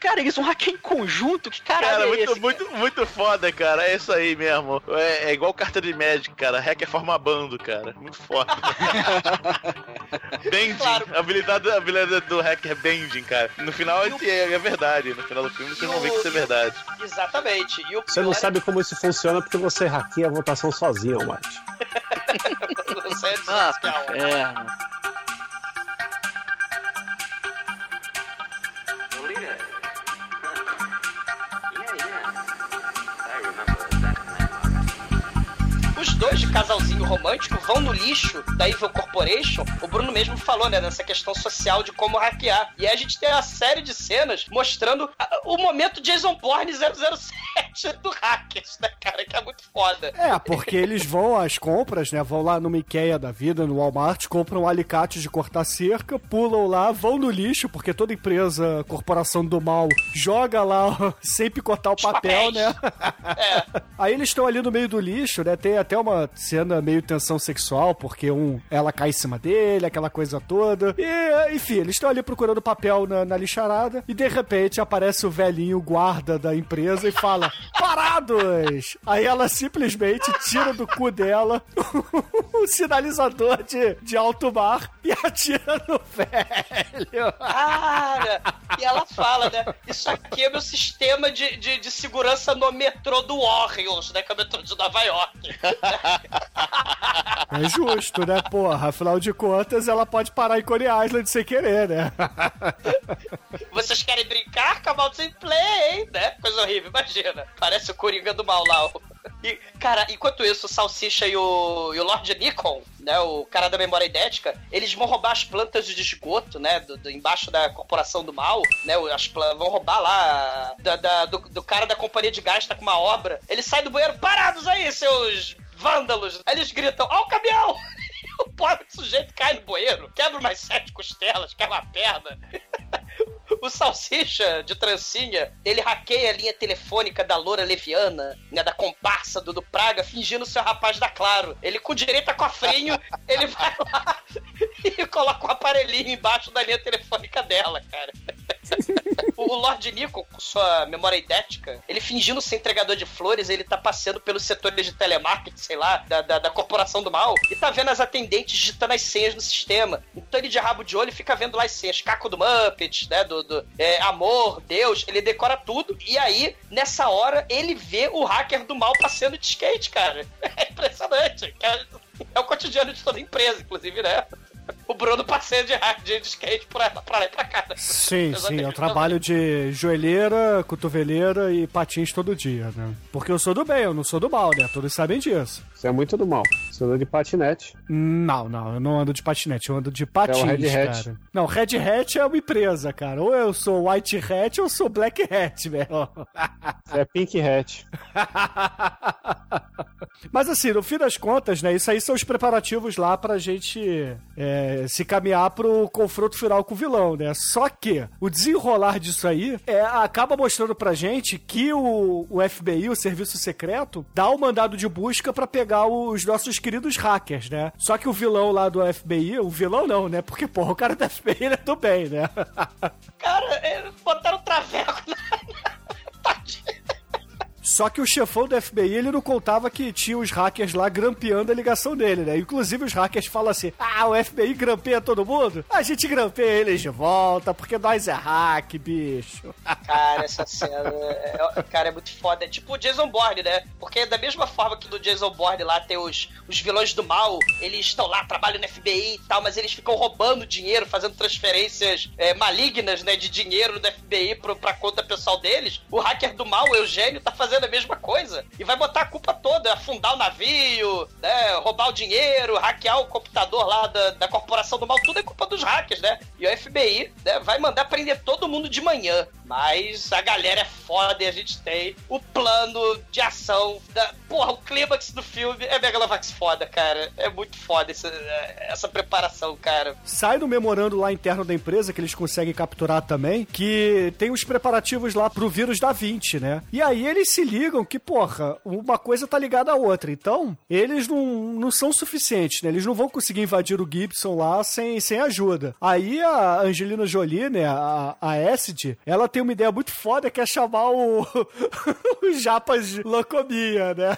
cara, eles vão hackear em conjunto, que caralho Cara, é muito, esse? muito, muito foda, cara. É isso aí mesmo. É, é igual carta de Magic, cara. Hacker forma bando, cara. Muito foda. Bending. Claro. A habilidade, a habilidade do hacker é bending, cara. No final é, é verdade. No final do filme vocês vão ver que isso é verdade. Exatamente. E o Você não é sabe como isso funciona porque você hackeia a votação sozinho, Mate. você é Ah, desesperado. Dois de casalzinho romântico vão no lixo da Evil Corporation. O Bruno mesmo falou, né, nessa questão social de como hackear. E aí a gente tem uma série de cenas mostrando ah, o momento Jason Bourne 007 do Hackers, né, cara? Que é muito foda. É, porque eles vão às compras, né? Vão lá numa Ikea da vida, no Walmart, compram alicates de cortar cerca, pulam lá, vão no lixo, porque toda empresa, corporação do mal, joga lá sem picotar o papel, né? É. Aí eles estão ali no meio do lixo, né? Tem até uma cena meio tensão sexual, porque um ela cai em cima dele, aquela coisa toda. E, enfim, eles estão ali procurando papel na, na lixarada e de repente aparece o velhinho guarda da empresa e fala: Parados! Aí ela simplesmente tira do cu dela o sinalizador de, de alto mar e atira no velho. Cara, e ela fala, né? Isso aqui é meu sistema de, de, de segurança no metrô do Warriors, né? Que é o metrô de Nova York. É justo, né? Porra, afinal de contas, ela pode parar em Coney Island sem querer, né? Vocês querem brincar? Come sem play, hein? Né? Coisa horrível, imagina. Parece o Coringa do mal lá. E, cara, enquanto isso, o Salsicha e o, e o Lord Nikon, né? O cara da memória idética, eles vão roubar as plantas de esgoto, né? Do, do- embaixo da corporação do mal, né? As vão roubar lá da, da- do, do cara da companhia de gás, tá com uma obra. Ele sai do banheiro, parados aí, seus vândalos! Eles gritam, ó o caminhão! O pobre sujeito cai no banheiro, quebra umas sete costelas, quebra uma perna. O Salsicha de trancinha, ele hackeia a linha telefônica da Loura Leviana, né, da comparsa do, do Praga, fingindo ser o rapaz da Claro. Ele com direito a cofrinho, ele vai lá e coloca um aparelhinho embaixo da linha telefônica dela, cara. O Lord Nico, com sua memória idética, ele fingindo ser entregador de flores, ele tá passeando pelos setores de telemarketing, sei lá, da, da, da corporação do mal, e tá vendo as atendentes digitando as senhas no sistema. Então ele de rabo de olho fica vendo lá as senhas, Caco do Muppet, né, do, do é, Amor, Deus, ele decora tudo, e aí, nessa hora, ele vê o hacker do mal passeando de skate, cara. É impressionante. É, é o cotidiano de toda empresa, inclusive, né? O Bruno passeia de, de de skate pra, pra lá e pra cá. né? Sim, sim, Exatamente. eu trabalho de joelheira, cotoveleira e patins todo dia, né? Porque eu sou do bem, eu não sou do mal, né? Todos sabem disso. Você é muito do mal. Você anda de patinete. Não, não, eu não ando de patinete, eu ando de patins, É o Red Hat. cara. Não, Red Hat é uma empresa, cara. Ou eu sou White Hat ou eu sou Black Hat, velho. Você é pink hat. Mas assim, no fim das contas, né? Isso aí são os preparativos lá pra gente é, se caminhar pro confronto final com o vilão, né? Só que o desenrolar disso aí é, acaba mostrando pra gente que o, o FBI, o Serviço Secreto, dá o mandado de busca pra pegar os nossos queridos hackers, né? Só que o vilão lá do FBI, o vilão não, né? Porque, porra, o cara do FBI ele é do bem, né? Cara, botaram traveco na. Só que o chefão do FBI, ele não contava que tinha os hackers lá grampeando a ligação dele, né? Inclusive os hackers falam assim, ah, o FBI grampeia todo mundo? A gente grampeia eles de volta, porque nós é hack, bicho. Cara, essa cena. É, cara, é muito foda. É tipo o Jason Bourne, né? Porque da mesma forma que no Jason Bourne lá tem os, os vilões do mal, eles estão lá, trabalham no FBI e tal, mas eles ficam roubando dinheiro, fazendo transferências é, malignas, né? De dinheiro do FBI pro, pra conta pessoal deles. O hacker do mal, o Eugênio, tá fazendo a mesma coisa. E vai botar a culpa toda, afundar o navio, né? Roubar o dinheiro, hackear o computador lá da, da corporação do mal, tudo é culpa dos hackers, né? E o FBI né, vai mandar prender todo mundo de manhã. Mas a galera é foda e a gente tem o plano de ação. Da... Porra, o clímax do filme é Megalovax foda, cara. É muito foda essa, essa preparação, cara. Sai no memorando lá interno da empresa, que eles conseguem capturar também, que tem os preparativos lá pro vírus da 20, né? E aí eles se ligam que, porra, uma coisa tá ligada à outra. Então, eles não, não são suficientes, né? Eles não vão conseguir invadir o Gibson lá sem, sem ajuda. Aí a Angelina Jolie, né, a, a Acid, ela tem uma ideia muito foda que é chamar o, o Japas de Locomia, né?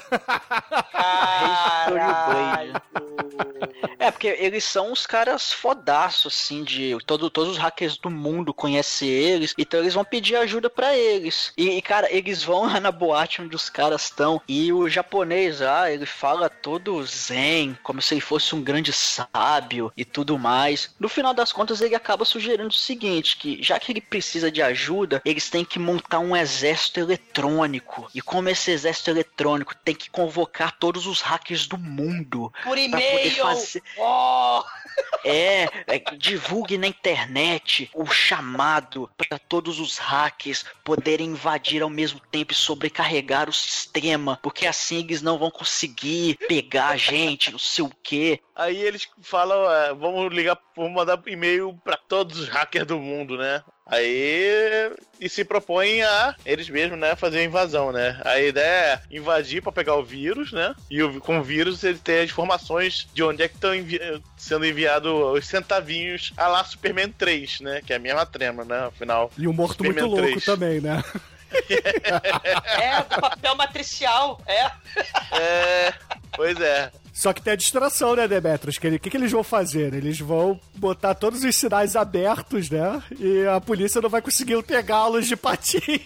Caralho. É, porque eles são os caras fodaços, assim, de. Todo, todos os hackers do mundo conhecem eles, então eles vão pedir ajuda pra eles. E, e, cara, eles vão lá na boate onde os caras estão, e o japonês lá, ele fala todo zen, como se ele fosse um grande sábio e tudo mais. No final das contas, ele acaba sugerindo o seguinte: que já que ele precisa de ajuda, eles têm que montar um exército eletrônico. E como esse exército eletrônico tem que convocar todos os hackers do mundo Por pra poder e-mail! fazer. Oh! É, é, divulgue na internet o chamado para todos os hackers poderem invadir ao mesmo tempo e sobrecarregar o sistema, porque assim eles não vão conseguir pegar a gente, não sei o quê. Aí eles falam, é, vamos ligar, vamos mandar e-mail pra todos os hackers do mundo, né? Aí e se propõem a eles mesmos, né, fazer a invasão, né? A ideia é invadir pra pegar o vírus, né? E o- com o vírus ele tem as informações de onde é que estão sendo enviados os centavinhos a lá Superman 3, né? Que é a mesma trema, né? Afinal. E um morto Superman muito louco 3. também, né? É, do papel matricial. É. É, pois é. Só que tem a distração, né? Que ele- O que, que eles vão fazer? Eles vão botar todos os sinais abertos, né? E a polícia não vai conseguir pegá-los de patins.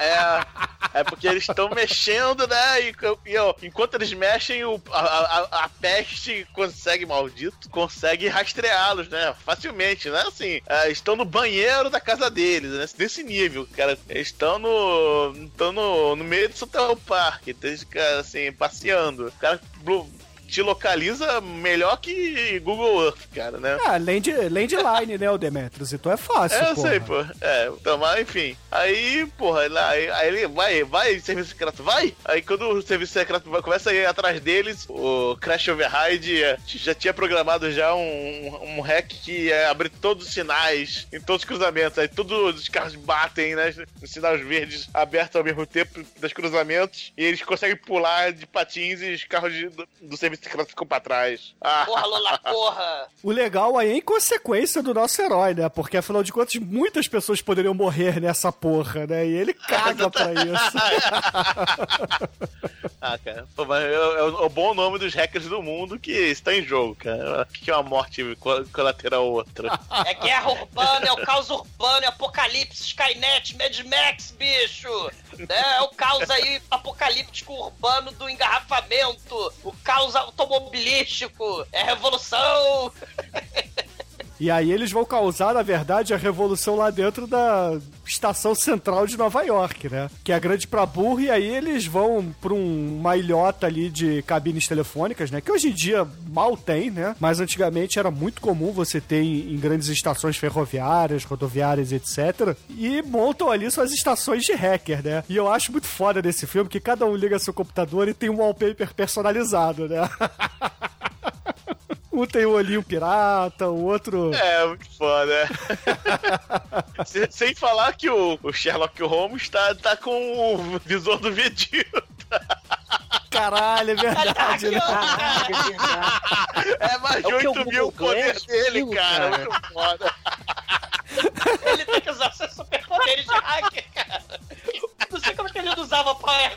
É, é porque eles estão mexendo, né? E, e, ó, enquanto eles mexem, o, a, a, a peste consegue, maldito, consegue rastreá-los, né? Facilmente, né? Assim, é, estão no banheiro da casa deles, né? Desse nível, cara. Eles estão no. estão no, no meio do Central Park, assim, passeando. O cara te localiza melhor que Google Earth, cara, né? ah, land, landline, né, o Demetrius? Então é fácil, É, eu porra. sei, pô. É, então, mas enfim. Aí, porra, lá, aí, aí ele vai, vai, serviço secreto, vai! Aí quando o serviço secreto começa a ir atrás deles, o Crash Override é, já tinha programado já um, um hack que ia abrir todos os sinais em todos os cruzamentos. Aí todos os carros batem, né? Os sinais verdes abertos ao mesmo tempo dos cruzamentos. E eles conseguem pular de patins e os carros de- do, do serviço secreto ficam pra trás. Ah, Porra, Lola, porra. O legal aí é a inconsequência do nosso herói, né? Porque afinal de contas, muitas pessoas poderiam morrer nessa porra, né? E ele caga pra isso. Ah, cara. Pô, mas é, é o, é o bom nome dos hackers do mundo que está em jogo, cara. O que que é uma morte co- colateral outra? É guerra urbana, é o caos urbano, é apocalipse, Skynet, Mad Max, bicho. Né? É o caos aí apocalíptico urbano do engarrafamento, o caos automobilístico, é revolução. E aí eles vão causar, na verdade, a revolução lá dentro da estação central de Nova York, né? Que é grande pra burro, e aí eles vão pra um, uma ilhota ali de cabines telefônicas, né? Que hoje em dia mal tem, né? Mas antigamente era muito comum você ter em, em grandes estações ferroviárias, rodoviárias, etc. E montam ali suas estações de hacker, né? E eu acho muito foda desse filme que cada um liga seu computador e tem um wallpaper personalizado, né? Um tem o olhinho pirata, o outro. É, muito foda. Se- Sem falar que o, o Sherlock Holmes tá, tá com o visor do Vegeta. Caralho, é verdade, né? Caraca, é verdade. É mais de É que o 8 mil o poder Glass dele, viu, cara. cara. Muito foda. Ele tem que usar seus superpoderes de hacker, cara. Não sei como é que ele não usava Power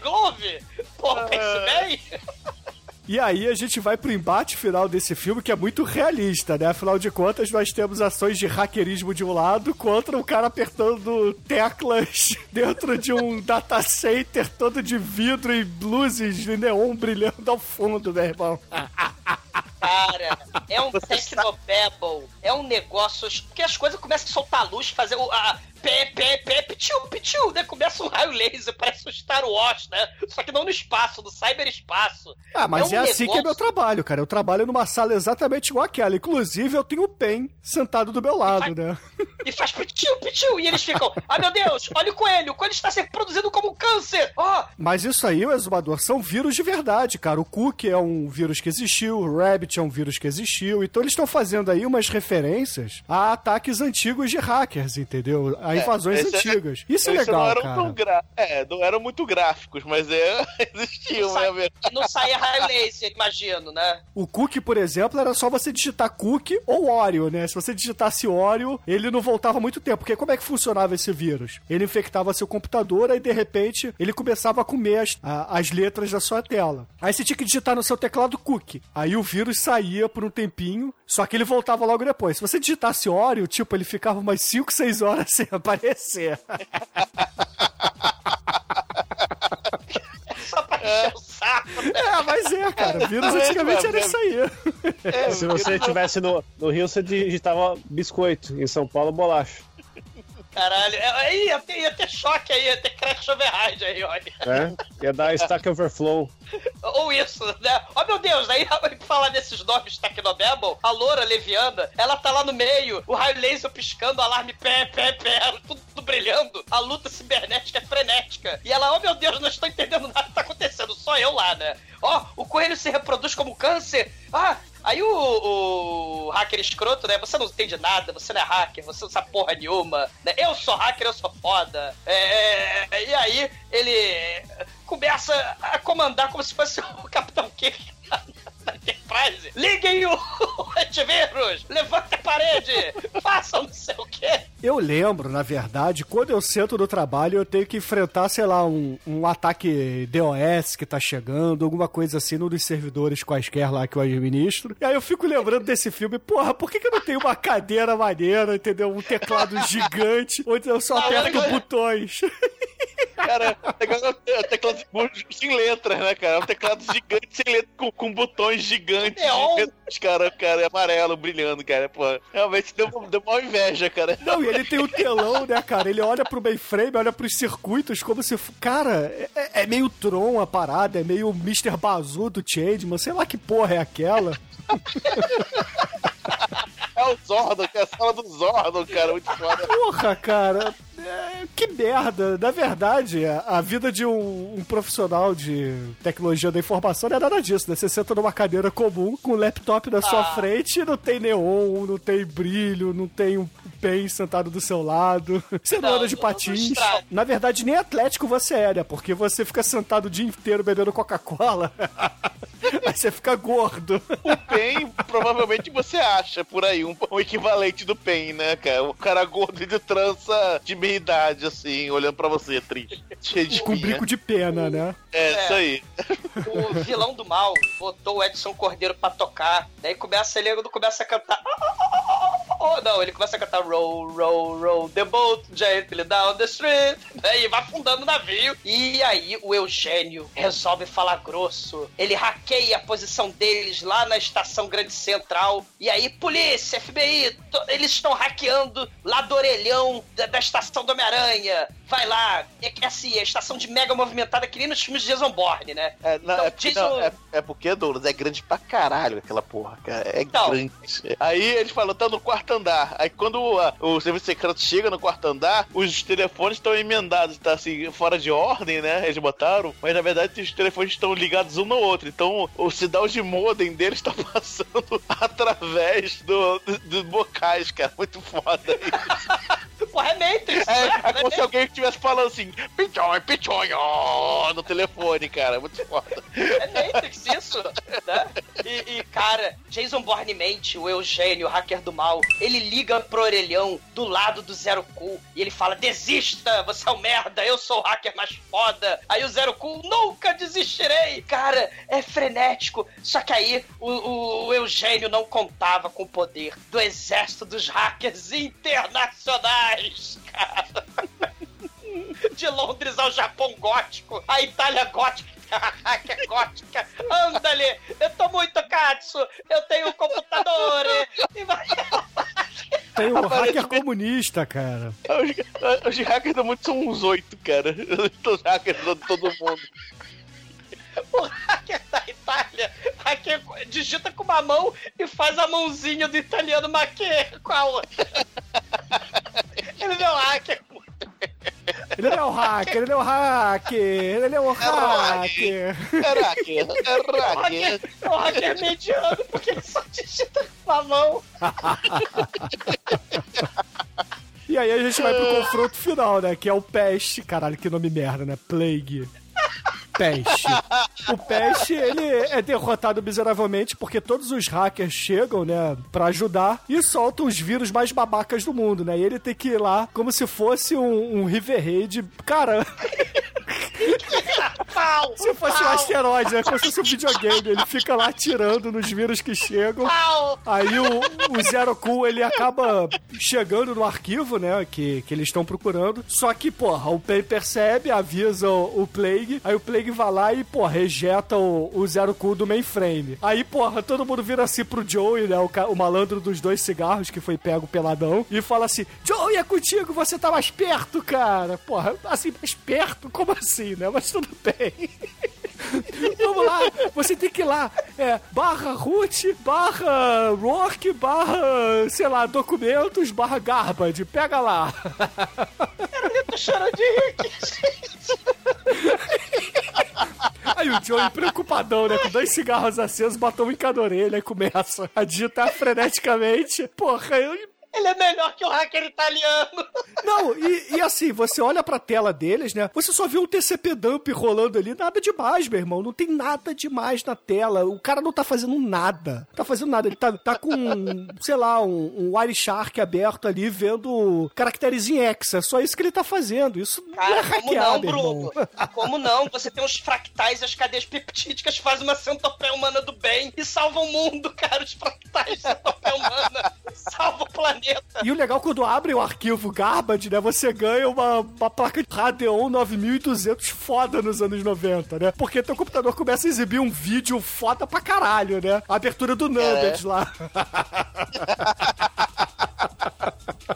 E aí a gente vai pro embate final desse filme, que é muito realista, né? Afinal de contas, nós temos ações de hackerismo de um lado contra um cara apertando teclas dentro de um data center todo de vidro e luzes de neon brilhando ao fundo, meu irmão. Cara, é um Tecnobabble. É um negócio que as coisas começam a soltar luz, fazer o. A, pé, pé, pé, pitiu, pitiu, né? Começa um raio laser, parece um Star Wars, né? Só que não no espaço, no cyberespaço. Ah, mas é, um assim que é meu negócio- trabalho, cara. Eu trabalho numa sala exatamente igual aquela. Inclusive, eu tenho o Pen sentado do meu lado, né? E faz pitiu, pitiu, e eles ficam, ah meu Deus, olha o coelho, o coelho está se reproduzindo como um câncer, ó, Mas isso aí, o exumador, são vírus de verdade, cara. O Cook é um vírus que existiu, o Rabbit é um vírus que existiu. Então eles estão fazendo aí umas referências a ataques antigos de hackers, entendeu? A invasões esse é- antigas. Isso é legal, não eram cara. tão gra... É, não eram muito gráficos, mas é, existiam, né? não saia raio laser, imagino, né? O Cook, por exemplo, era só você digitar Cook ou Oreo, né? Se você digitasse Oreo, ele não voltava muito tempo. Porque como é que funcionava esse vírus? Ele infectava seu computador e de repente ele começava a comer as, a- as letras da sua tela. Aí você tinha que digitar no seu teclado Cook. Aí o vírus saía por um tempinho, só que ele voltava logo depois. Se você digitasse Oreo, tipo, ele ficava umas 5, 6 horas sem aparecer. Só pra encher o saco. né? é, mas é, cara. Vírus antigamente era isso aí. É, Se você estivesse no, no Rio, você digitava biscoito. Em São Paulo, bolacha. Caralho, é- aí ia ter, ia ter choque aí, ia ter crash override aí, olha. Né? Ia dar Stack Overflow. Ou isso, né? Ó meu Deus, aí falar desses nomes Tecnobabble, a loura leviana, ela tá lá no meio, o raio laser piscando, alarme pé, pé, pé, tudo, tudo brilhando, a luta cibernética é frenética. E ela, ó meu Deus, não estou entendendo nada que tá acontecendo, só eu lá, né? Ó, o coelho se reproduz como câncer. Ah, Aí o, o hacker escroto, né? Você não entende nada, você não é hacker, você não sabe porra nenhuma, né? Eu sou hacker, eu sou foda. É, é, e aí ele começa a comandar como se fosse o Capitão Kirk na Enterprise. Liguem o antivírus, levante a parede, façam não sei o quê. Eu lembro, na verdade, quando eu sento no trabalho, eu tenho que enfrentar, sei lá, um, um ataque DOS que tá chegando, alguma coisa assim, num dos servidores quaisquer lá que eu administro. E aí eu fico lembrando desse filme, porra, por que, que eu não tenho uma cadeira maneira, entendeu? Um teclado gigante, onde eu só Ah, aperto mas- botões. Cara, é um teclado sem letras, né, cara? É um teclado gigante sem letras, com, com botões gigantes. Neon. gigantes, cara, cara, é amarelo, brilhando, cara. Pô, realmente deu, deu uma inveja, cara. Não, e ele tem o telão, né, cara? Ele olha pro mainframe, olha pros circuitos como se. Cara, é, é meio Tron a parada, é meio Mr. Bazoo do Changeman, sei lá que porra é aquela. É o Zordon, que é a sala do Zordon, cara, muito foda. Porra, cara, é, que merda. Na verdade, a, vida de um, um profissional de tecnologia da informação não é nada disso, né? Você senta numa cadeira comum com um laptop na sua Ah. frente e não tem neon, não tem brilho, não tem um pen sentado do seu lado. Você não, Não, anda de patins. Na verdade, nem atlético você é, né? Porque você fica sentado o dia inteiro bebendo Coca-Cola. Aí você fica gordo. O PEN, provavelmente você acha por aí um, um equivalente do PEN, né, cara? O cara gordo de trança de meia idade, assim, olhando pra você, triste. Cheio de Com bico de pena, né? É, isso aí. O vilão do mal botou o Edson Cordeiro pra tocar, daí começa ele começa a cantar. Oh, não, ele começa a cantar roll, roll, roll the boat gently down the street. Daí vai afundando o navio. E aí o Eugênio resolve falar grosso. Ele hackeia a posição deles lá na estação Grande Central. E aí, polícia, FBI, eles estão hackeando lá do orelhão da, da estação do Homem-Aranha. Vai lá. É, que, assim, a estação de mega movimentada que nem nos filmes de Jason Bourne, né? É, não, Então, é, porque, não, o- é, é porque, Douglas, é grande pra caralho aquela porra, cara. É Então. grande. Aí eles falam, tá no quarto andar. Aí quando o, o serviço secreto chega no quarto andar, os telefones estão emendados, tá assim, fora de ordem, né? Eles botaram, mas na verdade os telefones estão ligados um no outro. Então o sinal de modem deles tá passando através do, do- dos bocais, cara. Muito foda isso. Porra, é Matrix, É, né? é como se alguém estivesse falando assim, pichonho, pichonho, no telefone, cara. Muito foda. É Matrix isso, né? E, e, Cara, Jason Bourne mente, o Eugênio, o hacker do mal, ele liga pro orelhão do lado do Zero Cool e ele fala: desista, você é um merda, eu sou o hacker mais foda. Aí o Zero Cool, nunca desistirei. Cara, é frenético. Só que aí o, o Eugênio não contava com o poder do exército dos hackers internacionais, cara. De Londres ao Japão gótico, a Itália gótica, hacker gótica. Andale, eu tô muito katsu, eu tenho computador. E vai... Tem o hacker comunista, cara. Os, os hackers do mundo são uns oito, cara. Os hackers de todo mundo. O hacker da Itália, hacker digita com uma mão e faz a mãozinha do italiano maquê com a outra. Ele não é um hacker. Ele não é o hacker, ele não é o hacker, ele é o hacker. É hacker, é O hacker. hacker, o hacker é mediano, porque ele só digita com a mão. E aí a gente vai pro confronto final, né? Que é o Peste. Caralho, que nome merda, né? Plague. Peste. O Peste, ele é derrotado miseravelmente porque todos os hackers chegam, né, pra ajudar e soltam os vírus mais babacas do mundo, né? E ele tem que ir lá como se fosse um, um River Raid. Cara, Pau! se fosse um pau, asteroide, né? Como se fosse um videogame. Ele fica lá atirando nos vírus que chegam. Pau! Aí o, o Zero Cool, ele acaba chegando no arquivo, né, que, que eles estão procurando. Só que, porra, o Pen percebe, avisa o, o Plague, aí o Plague vai lá e, porra, rejeta o, o Zero Cool do mainframe. Aí, porra, todo mundo vira assim pro Joey, né, o, o malandro dos dois cigarros que foi pego peladão, e fala assim, Joey, é contigo, você tá mais perto, cara. Porra, assim, mais perto? Como assim, né? Mas tudo bem. Vamos lá, você tem que ir lá. É barra root, barra rock, barra, sei lá, documentos, barra garbage. Pega lá. Eu tô chorando de rir aqui, gente. Aí o Joey, preocupadão, né? Com dois cigarros acesos, batom em cada orelha e começa a digitar freneticamente. Porra, eu. Ele é melhor que o hacker italiano. Não, e, e assim, você olha pra tela deles, né? Você só vê um TCP dump rolando ali, nada demais, meu irmão. Não tem nada demais na tela. O cara não tá fazendo nada. Tá fazendo nada. Ele tá, tá com, sei lá, um, um Wireshark aberto ali, vendo caracteres em hexa. É só isso que ele tá fazendo. Isso não é Cara, como não, meu irmão. Bruno? Como não? Você tem os fractais e as cadeias peptídicas fazem uma centopeia humana do bem e salvam o mundo, cara. Os fractais centopeia humana salvam o planeta. E o legal, quando abre o arquivo Garbage, né, você ganha uma, uma placa de Radeon 9200 foda nos anos 90, né? Porque teu computador começa a exibir um vídeo foda pra caralho, né? A abertura do Nuggets lá.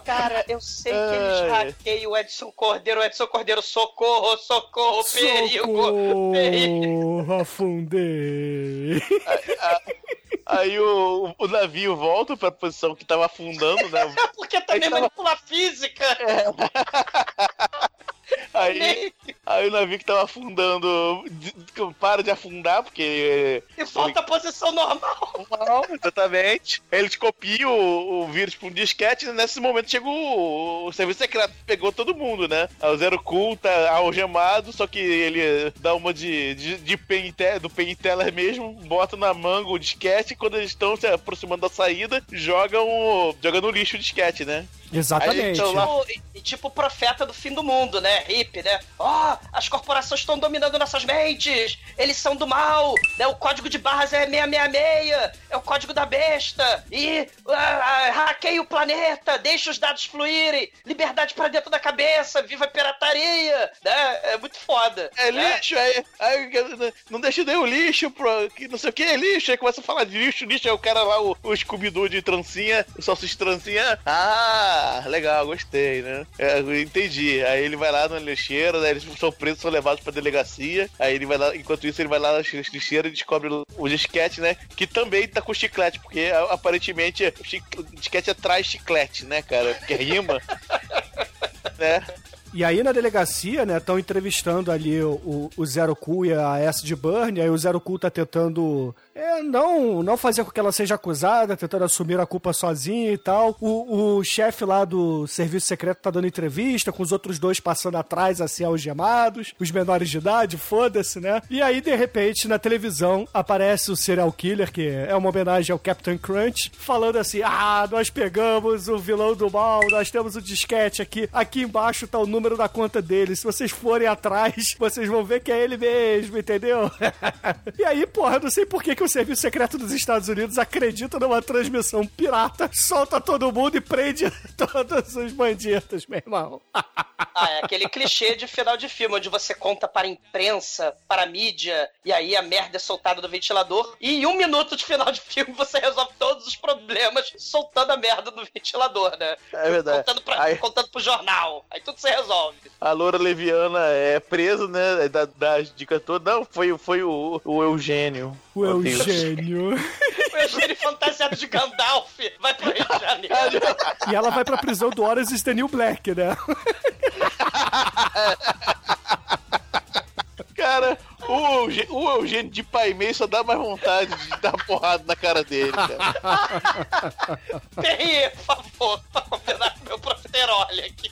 Cara, eu sei que eles hackeiam o Edson Cordeiro. O Edson Cordeiro, socorro, socorro, perigo, perigo. Socorro, afundei. Aí o, o navio volta pra posição que tava afundando, né? Porque também Aí tava- manipula a física. Aí, aí o navio que tava afundando para de afundar, porque. E volta a posição normal. Não, exatamente. Eles copiam o, o vírus pra um disquete e nesse momento chega o, o serviço secreto, pegou todo mundo, né? O Zero Cool tá algemado, só que ele dá uma de, de, de pen te- do pen teller mesmo, bota na manga o disquete e quando eles estão se aproximando da saída, jogam, o- jogam no lixo o disquete, né? Exatamente. Aí, então, lá- Tipo, e- e tipo o profeta do fim do mundo, né? Hip, né? Ó, as corporações estão dominando nossas mentes. Eles são do mal. Né? O código de barras é 666. É o código da besta. E ah, hackeia o planeta. Deixa os dados fluírem. Liberdade pra dentro da cabeça. Viva a pirataria. Né? É muito foda. É né? lixo, aí, aí não deixa nem o lixo, pro, que não sei o que é lixo, aí começa a falar de lixo, lixo, aí o cara lá, o, o Scooby-Doo de trancinha, o salsicha de trancinha, ah, legal, gostei, né? É, entendi. Aí ele vai lá na lixeira, né, eles são presos, são levados pra delegacia, aí ele vai lá, enquanto isso ele vai lá na lixeira e descobre o disquete, né? Que também tá com chiclete, porque aparentemente o o disquete é traz chiclete, né, cara? Porque rima. né? E aí na delegacia, né, estão entrevistando ali o, o Zero Cool e a S de Burn, aí o Zero Cool tá tentando é, não, não fazer com que ela seja acusada, tentando assumir a culpa sozinha e tal. O, o chefe lá do serviço secreto tá dando entrevista, com os outros dois passando atrás, assim, algemados, os menores de idade, foda-se, né? E aí, de repente, na televisão, aparece o serial killer, que é uma homenagem ao Captain Crunch, falando assim: ah, nós pegamos o vilão do mal, nós temos o disquete aqui, aqui embaixo tá o número da conta dele. Se vocês forem atrás, vocês vão ver que é ele mesmo, entendeu? e aí, porra, eu não sei por que, que o Serviço Secreto dos Estados Unidos acredita numa transmissão pirata, solta todo mundo e prende todos os bandidos, meu irmão. Ah, é aquele clichê de final de filme, onde você conta para a imprensa, para a mídia, e aí a merda é soltada do ventilador, e em um minuto de final de filme você resolve todos os problemas soltando a merda do ventilador, né? É verdade. Contando, pra, Aí- contando pro jornal. Aí tudo se resolve. A loura leviana é preso, né? Da, das dicas todas. Não, foi, foi o, o Eugênio. O Eugênio. O Eugênio fantasiado de Gandalf vai pro Rio de Janeiro. E ela vai pra prisão do the New Black, né? Cara, o, Euge- o Eugênio de pai meio só dá mais vontade de dar porrada na cara dele, cara. Perrier, por favor, pra meu aqui.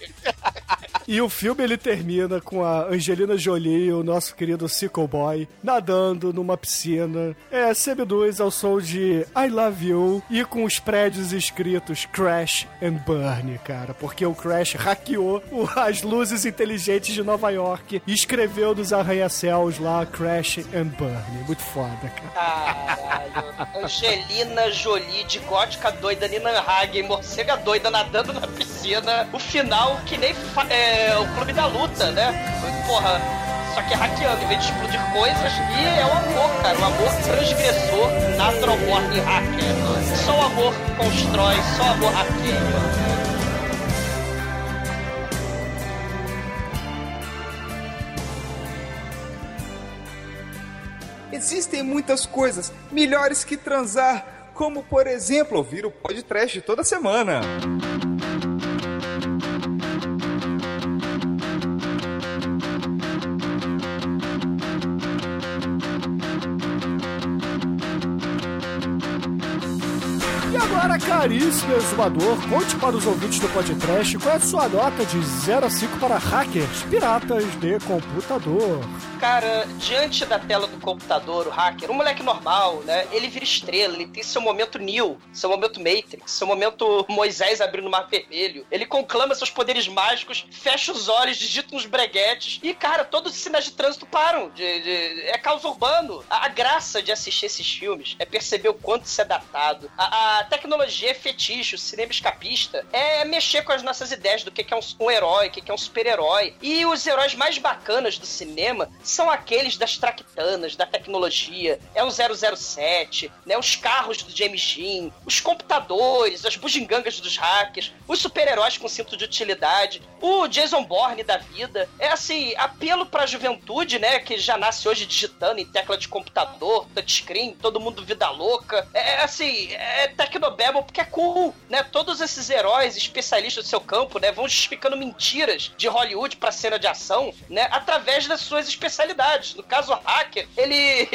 E o filme ele termina com a Angelina Jolie e o nosso querido Sickle Boy nadando numa piscina, é, semiduz ao som de I Love You e com os prédios escritos Crash and Burn, cara, porque o Crash hackeou as luzes inteligentes de Nova York e escreveu nos arranha-céus lá Crash and Burn. Muito foda, cara. Caralho. Angelina Jolie de gótica doida, Nina Hagen, morcega doida nadando na piscina. O final que nem é, o clube da luta, né? Porra. Só que hackeando, em vez de explodir coisas, e é o amor, cara. O amor transgressor, natural born hacker. Só o amor constrói, só o amor hackeia. Existem muitas coisas melhores que transar, como por exemplo ouvir o podcast toda semana. E agora, caríssimo exumador, conte para os ouvintes do podcast qual é a sua nota de 0 a 5 para hackers piratas de computador. Cara, diante da tela do computador, o hacker, um moleque normal, né? Ele vira estrela, ele tem seu momento Neo, seu momento Matrix, seu momento Moisés abrindo o mar vermelho. Ele conclama seus poderes mágicos, fecha os olhos, digita uns breguetes e, cara, todos os sinais de trânsito param. De, de- é caos urbano. A, a graça de assistir esses filmes é perceber o quanto isso é datado. A, a tecnologia é fetiche, o cinema escapista é mexer com as nossas ideias do que é um, um herói, o que é um super-herói. E os heróis mais bacanas do cinema são aqueles das traquitanas, da tecnologia. É o 007, né? Os carros do James Dean, os computadores, as bugigangas dos hackers, os super-heróis com cinto de utilidade, o Jason Bourne da vida. É assim, apelo pra juventude, né? Que já nasce hoje digitando em tecla de computador, touchscreen, todo mundo vida louca. É é, assim, é Tecnobabble porque é cool, né? Todos esses heróis especialistas do seu campo, né? Vão justificando mentiras de Hollywood pra cena de ação, né? Através das suas especialidades. No caso, o hacker, ele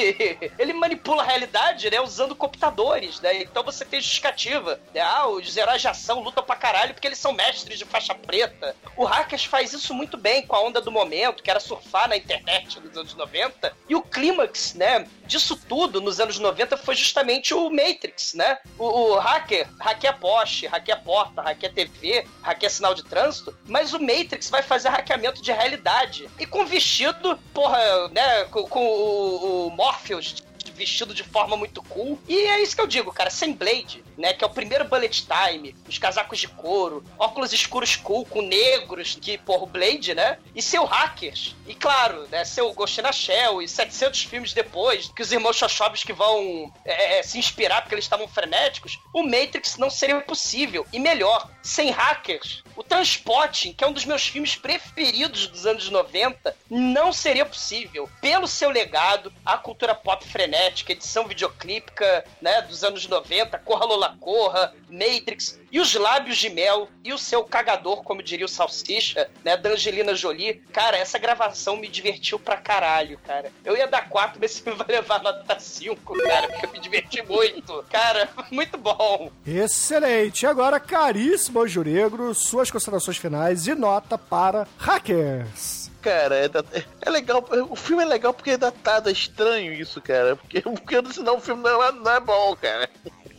ele manipula a realidade, né? Usando computadores, né? Então você tem justificativa. Né? Ah, os heróis de ação lutam pra caralho porque eles são mestres de faixa preta. O Hackers faz isso muito bem com a onda do momento, que era surfar na internet nos anos 90. E o clímax, né, disso tudo nos anos 90 foi justamente o Matrix, né? O, o hacker hackeia poste, hackeia porta, hackeia TV, hackeia sinal de trânsito, mas o Matrix vai fazer hackeamento de realidade. E com vestido, porra, né, com, com o, o Morpheus vestido de forma muito cool. E é isso que eu digo, cara, sem Blade, né? Que é o primeiro bullet time, os casacos de couro, óculos escuros cool com negros, que, porra, o Blade, né? E seu hackers. E claro, né? Seu Ghost in a Shell e 700 filmes depois, que os irmãos Chochovs que vão é, é, se inspirar porque eles estavam frenéticos, o Matrix não seria possível. E melhor, sem hackers, o Transporting, que é um dos meus filmes preferidos dos anos 90, não seria possível. Pelo seu legado, a cultura pop frenética, edição videoclípica, né, dos anos 90, Corra Lola Corra, Matrix, e os lábios de mel, e o seu cagador, como diria o Salsicha, né, da Angelina Jolie. Cara, essa gravação me divertiu pra caralho, cara. Eu ia dar 4, mas você vai levar nota 5, cara, porque eu me diverti muito. Cara, muito bom. Excelente. Agora, caríssimo Juregro, suas considerações finais e nota para Hackers. Cara, é, é legal. O filme é legal porque é datado, é estranho isso, cara. Porque, porque senão o filme não é, não é bom, cara.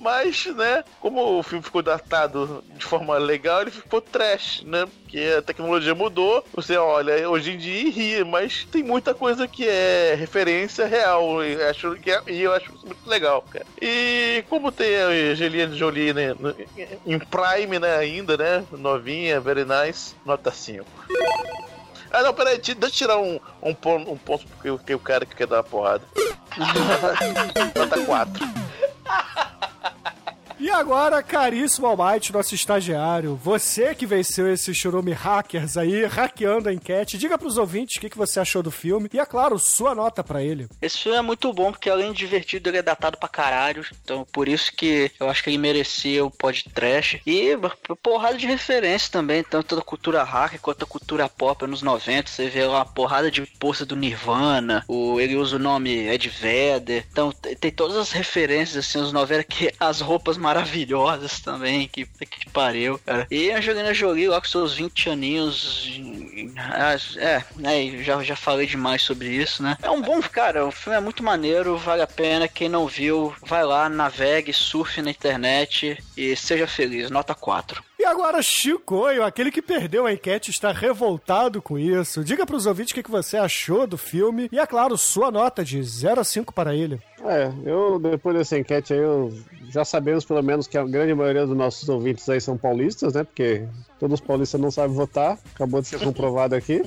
Mas, né, como o filme ficou datado de forma legal, ele ficou trash, né? Porque a tecnologia mudou, você olha hoje em dia ri, mas tem muita coisa que é referência real. E, acho que é- e eu acho muito legal, cara. E como tem a Angelina Jolie né, em Prime, né, ainda, né? Novinha, very nice, nota 5. Ah, não, peraí, deixa eu tirar um, um, pon- um ponto porque o cara que quer dar uma porrada. Nota 4. E agora, caríssimo Almighty, nosso estagiário, você que venceu esse churume hackers aí, hackeando a enquete, diga pros ouvintes o que, que você achou do filme e, é claro, sua nota pra ele. Esse filme é muito bom, porque além de divertido, ele é datado pra caralho. Então, por isso que eu acho que ele merecia o podcast. E porrada de referência também, tanto da cultura hacker quanto da cultura pop anos 90. Você vê uma porrada de poça do Nirvana, o, ele usa o nome Ed Vedder. Então, tem, todas as referências, assim, anos 90, que as roupas maravilhosas também, que, que pariu, cara. E a Angelina Jolie lá com seus 20 aninhos. ah, É, né, já, já falei demais sobre isso, né? É um bom, cara, o filme é muito maneiro, vale a pena. Quem não viu, vai lá, navegue, surfe na internet e seja feliz. Nota 4. E agora, Chicoio, aquele que perdeu a enquete, está revoltado com isso. Diga pros ouvintes o que você achou do filme e, é claro, sua nota de 0 a 5 para ele. É, eu, depois dessa enquete aí, eu já sabemos pelo menos que a grande maioria dos nossos ouvintes aí são paulistas, né? Porque todos os paulistas não sabem votar, acabou de ser comprovado aqui.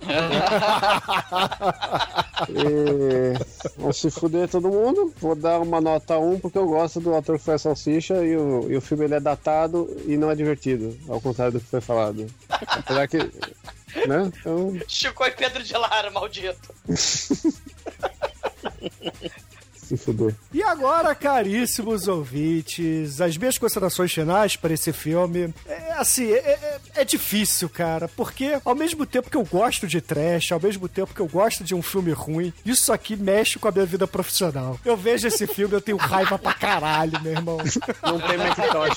E vamos se fuder todo mundo. Vou dar uma nota 1 porque eu gosto do ator que faz salsicha e o, e o filme ele é datado e não é divertido, ao contrário do que foi falado. Apesar que. Né? Então. Chico e Pedro de Lara, maldito. Se fuder. E agora, caríssimos ouvintes, as minhas considerações finais para esse filme é assim, é, é- é difícil, cara, porque ao mesmo tempo que eu gosto de trash, ao mesmo tempo que eu gosto de um filme ruim, isso aqui mexe com a minha vida profissional. Eu vejo esse filme, eu tenho raiva pra caralho, meu irmão. Não tem Macintosh.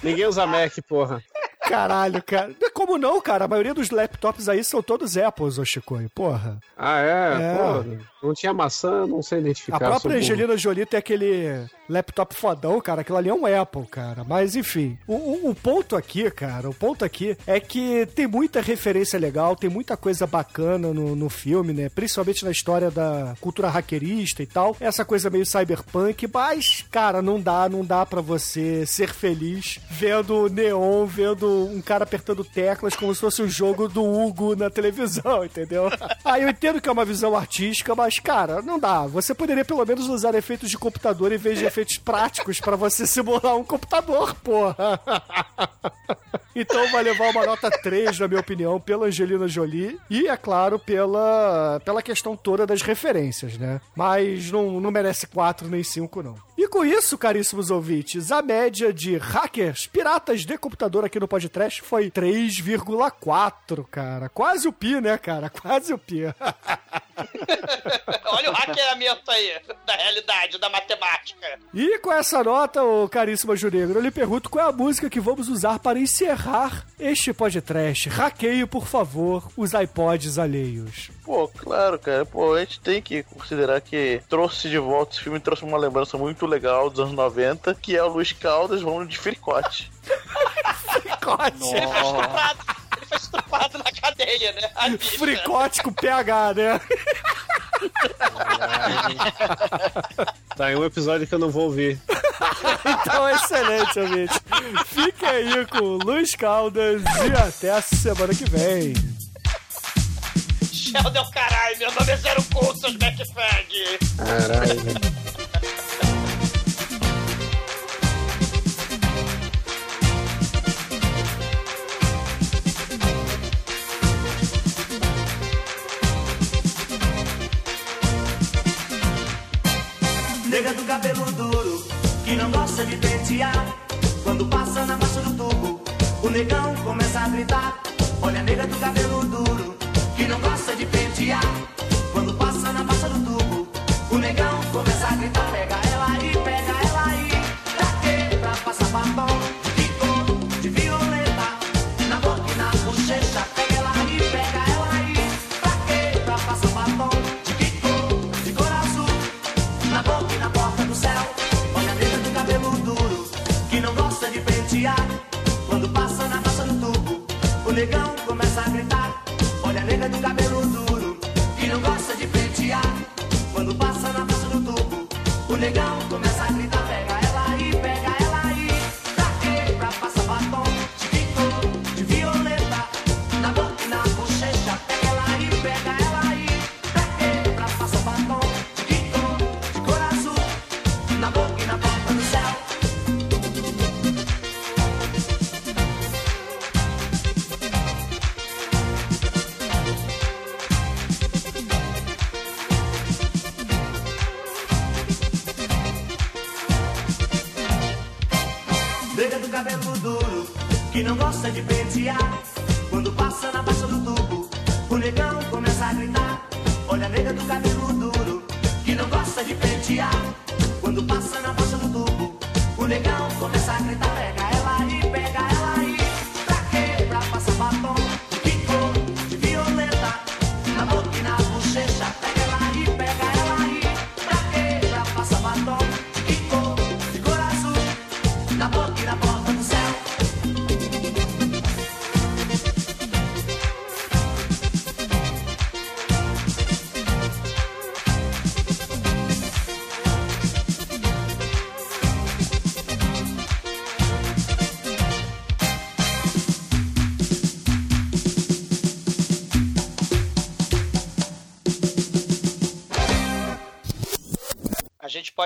Ninguém usa Mac, porra. Caralho, cara. Como não, cara? A maioria dos laptops aí são todos Apples, ô Chicoio, porra. Ah, é? É. Pô, não tinha maçã, não sei identificar. A própria. Angelina Jolie tem aquele laptop fodão, cara. Aquilo ali é um Apple, cara. Mas enfim, o, o- o ponto aqui, cara, o ponto aqui é que tem muita referência legal, tem muita coisa bacana no, no filme, né? Principalmente na história da cultura hackerista e tal. Essa coisa meio cyberpunk, mas, cara, não dá, não dá pra você ser feliz vendo neon, vendo um cara apertando teclas como se fosse um jogo do Hugo na televisão, entendeu? Aí eu entendo que é uma visão artística, mas, cara, não dá. Você poderia pelo menos usar efeitos de computador em vez de efeitos práticos pra você simular um computador, porra. Então vai levar uma nota 3, na minha opinião, pela Angelina Jolie e, é claro, pela, pela questão toda das referências, né? Mas não, não merece 4 nem 5, não. E com isso, caríssimos ouvintes, a média de hackers, piratas de computador aqui no podcast foi 3,4, cara. Quase o pi, né, cara? Quase o pi. Olha o hackeamento aí da realidade, da matemática. E com essa nota, ô caríssima Juregro, eu lhe pergunto qual é a música que vamos usar para encerrar este podcast. Hackeie, por favor, os iPods alheios. Pô, claro, cara. Pô, a gente tem que considerar que trouxe de volta esse filme, trouxe uma lembrança muito legal dos anos 90, que é o Luiz Caldas, vamos de fricote. Fricote. Estuprado. Ele foi estuprado na cadeia, né? A. Fricote com PH, né? Tá em um episódio que eu não vou ouvir. Então, excelente, ouvinte. Fique aí com o Luiz Caldas e até a semana que vem. Sheldon, caralho, meu nome é Zero Cool, seus. Caralho. Nega do cabelo duro, que não gosta de pentear. Quando passa na massa do tubo, o negão começa a gritar. Olha, nega do cabelo duro, que não gosta de pentear.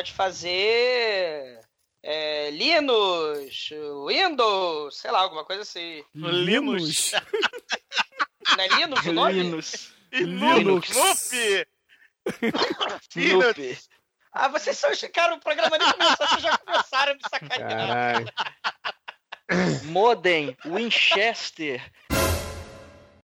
pode fazer é, Linux, Windows, sei lá, alguma coisa assim. Linux? Não é Linux o nome? Linux. Linux. Linux. Ah, vocês só Cara, o programa de começar. vocês já começaram a me sacanear. Modem, Winchester...